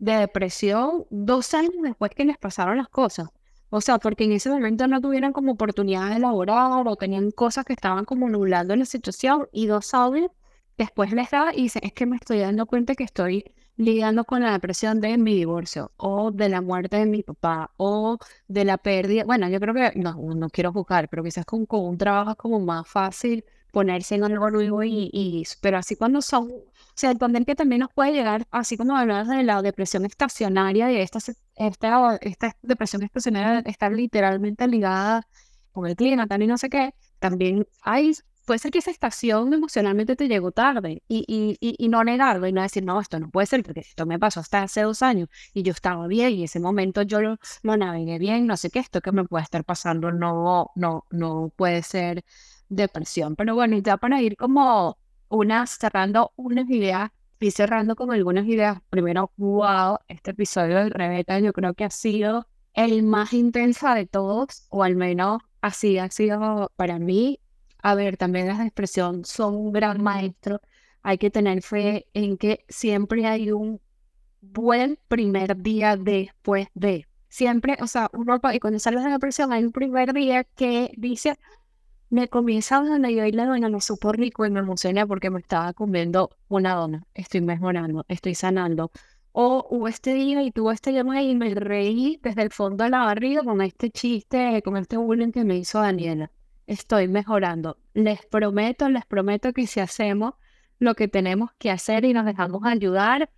de depresión dos años después que les pasaron las cosas. O sea, porque en ese momento no tuvieron como oportunidad de elaborar o tenían cosas que estaban como nublando la situación y dos años después les da y dicen, es que me estoy dando cuenta que estoy lidiando con la depresión de mi divorcio o de la muerte de mi papá o de la pérdida. Bueno, yo creo que no, no quiero juzgar, pero quizás con, con un trabajo como más fácil ponerse en algo nuevo y, y pero así cuando son o sea, entender que también nos puede llegar, así como hablabas de la depresión estacionaria, y esta, esta, esta depresión estacionaria está literalmente ligada con el clima, tal y no sé qué, también hay, puede ser que esa estación emocionalmente te llegó tarde y, y, y, no negarlo y no decir, no, esto no puede ser, porque esto me pasó hasta hace dos años y yo estaba bien y en ese momento yo lo, lo navegué bien, no sé qué, esto que me puede estar pasando no, no, no puede ser depresión. Pero bueno, ya para ir como unas, cerrando unas ideas, y cerrando con algunas ideas. Primero, wow, este episodio de Rebeca yo creo que ha sido el más intenso de todos, o al menos así ha sido para mí. A ver, también las expresiones son un gran maestro. Hay que tener fe en que siempre hay un buen primer día después de. Siempre, o sea, uno, y cuando sale de la depresión hay un primer día que dice, me comienza a y hoy la dona me supo rico y me emocioné porque me estaba comiendo una dona. Estoy mejorando, estoy sanando. O hubo este día y tuvo este llamada y me reí desde el fondo de la barriga con este chiste, con este bullying que me hizo Daniela. Estoy mejorando. Les prometo, les prometo que si hacemos lo que tenemos que hacer y nos dejamos ayudar,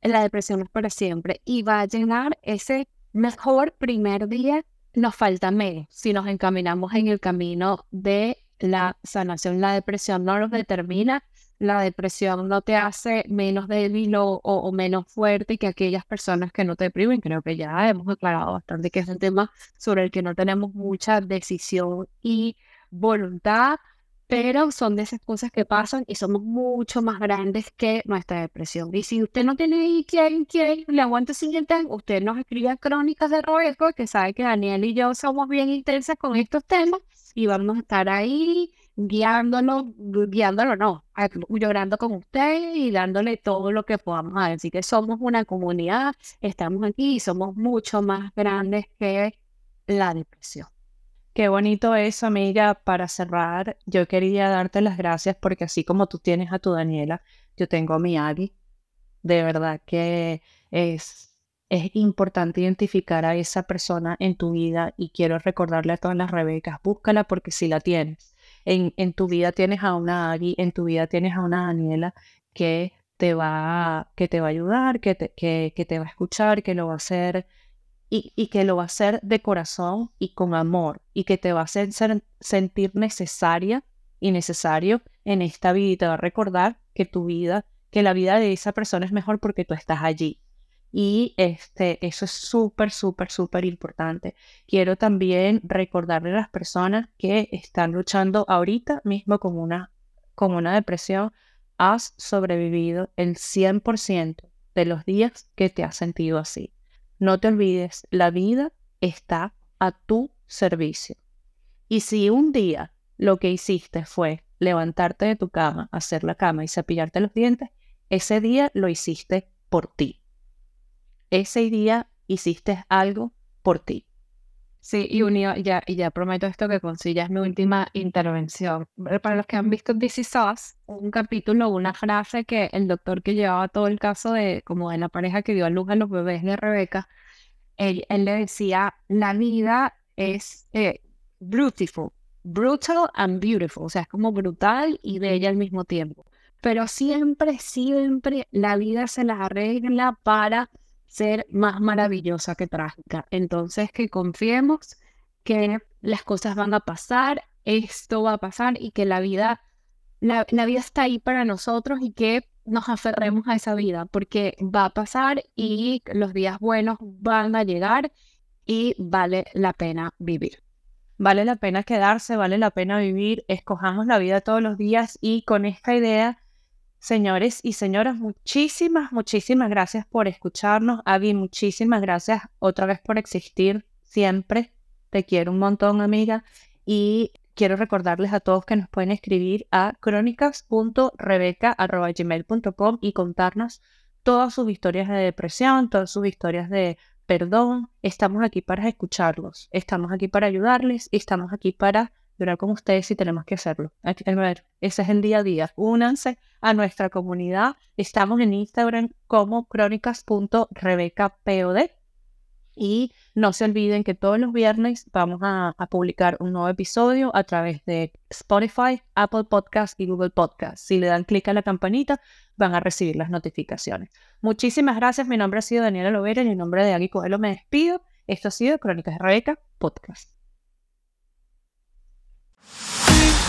la depresión es para siempre. Y va a llegar ese mejor primer día nos falta menos si nos encaminamos en el camino de la sanación. La depresión no nos determina, la depresión no te hace menos débil o, menos fuerte que aquellas personas que no te deprimen. Creo que ya hemos aclarado bastante que es un tema sobre el que no tenemos mucha decisión y voluntad pero son de esas cosas que pasan y somos mucho más grandes que nuestra depresión. Y si usted no tiene quien, quien le aguante siguiente, usted nos escribe crónicas de Roberto, que sabe que Daniel y yo somos bien intensas con estos temas y vamos a estar ahí guiándolo, guiándolo no, llorando con usted y dándole todo lo que podamos. Así que somos una comunidad, estamos aquí y somos mucho más grandes que la depresión. Qué bonito eso, amiga. Para cerrar, yo quería darte las gracias porque así como tú tienes a tu Daniela, yo tengo a mi Agui. De verdad que es, es importante identificar a esa persona en tu vida y quiero recordarle a todas las Rebecas, búscala porque si la tienes. En, en tu vida tienes a una Agui, en tu vida tienes a una Daniela que te va, que te va a ayudar, que te, que, que te va a escuchar, que lo va a hacer y, que lo va a hacer de corazón y con amor y que te va a hacer sentir necesaria y necesario en esta vida y te va a recordar que tu vida, que la vida de esa persona es mejor porque tú estás allí. Y este, eso es súper, súper, súper importante. Quiero también recordarle a las personas que están luchando ahorita mismo con una, con una depresión, has sobrevivido el 100% de los días que te has sentido así. No te olvides, la vida está a tu servicio. Y si un día lo que hiciste fue levantarte de tu cama, hacer la cama y cepillarte los dientes, ese día lo hiciste por ti. Ese día hiciste algo por ti. Sí, y, unido, ya, y ya prometo esto que consigas mi última intervención. Para los que han visto This Is un capítulo, una frase que el doctor que llevaba todo el caso de como de la pareja que dio a luz a los bebés de Rebeca, él, le decía, la vida es eh, beautiful, brutal and beautiful, o sea, es como brutal y bella al mismo tiempo. Pero siempre, siempre la vida se las arregla para ser más maravillosa que trágica. Entonces, que confiemos que las cosas van a pasar, esto va a pasar y que la vida, la, la vida está ahí para nosotros y que nos aferremos a esa vida porque va a pasar y los días buenos van a llegar y vale la pena vivir. Vale la pena quedarse, vale la pena vivir, escojamos la vida todos los días y con esta idea, señores y señoras, muchísimas, muchísimas gracias por escucharnos. Avi, muchísimas gracias otra vez por existir siempre. Te quiero un montón, amiga. Y quiero recordarles a todos que nos pueden escribir a crónicas.rebeca.gmail.com y contarnos todas sus historias de depresión, todas sus historias de perdón. Estamos aquí para escucharlos, estamos aquí para ayudarles estamos aquí para llorar con ustedes si tenemos que hacerlo. Ese es el día a día. Únanse a nuestra comunidad. Estamos en Instagram como crónicas.rebecapod y no se olviden que todos los viernes vamos a, publicar un nuevo episodio a través de Spotify, Apple Podcast y Google Podcast. Si le dan clic a la campanita, van a recibir las notificaciones. Muchísimas gracias. Mi nombre ha sido Daniela Lovera y en nombre de Agui Coelho me despido. Esto ha sido Crónicas de Rebeca Podcast. Thank you.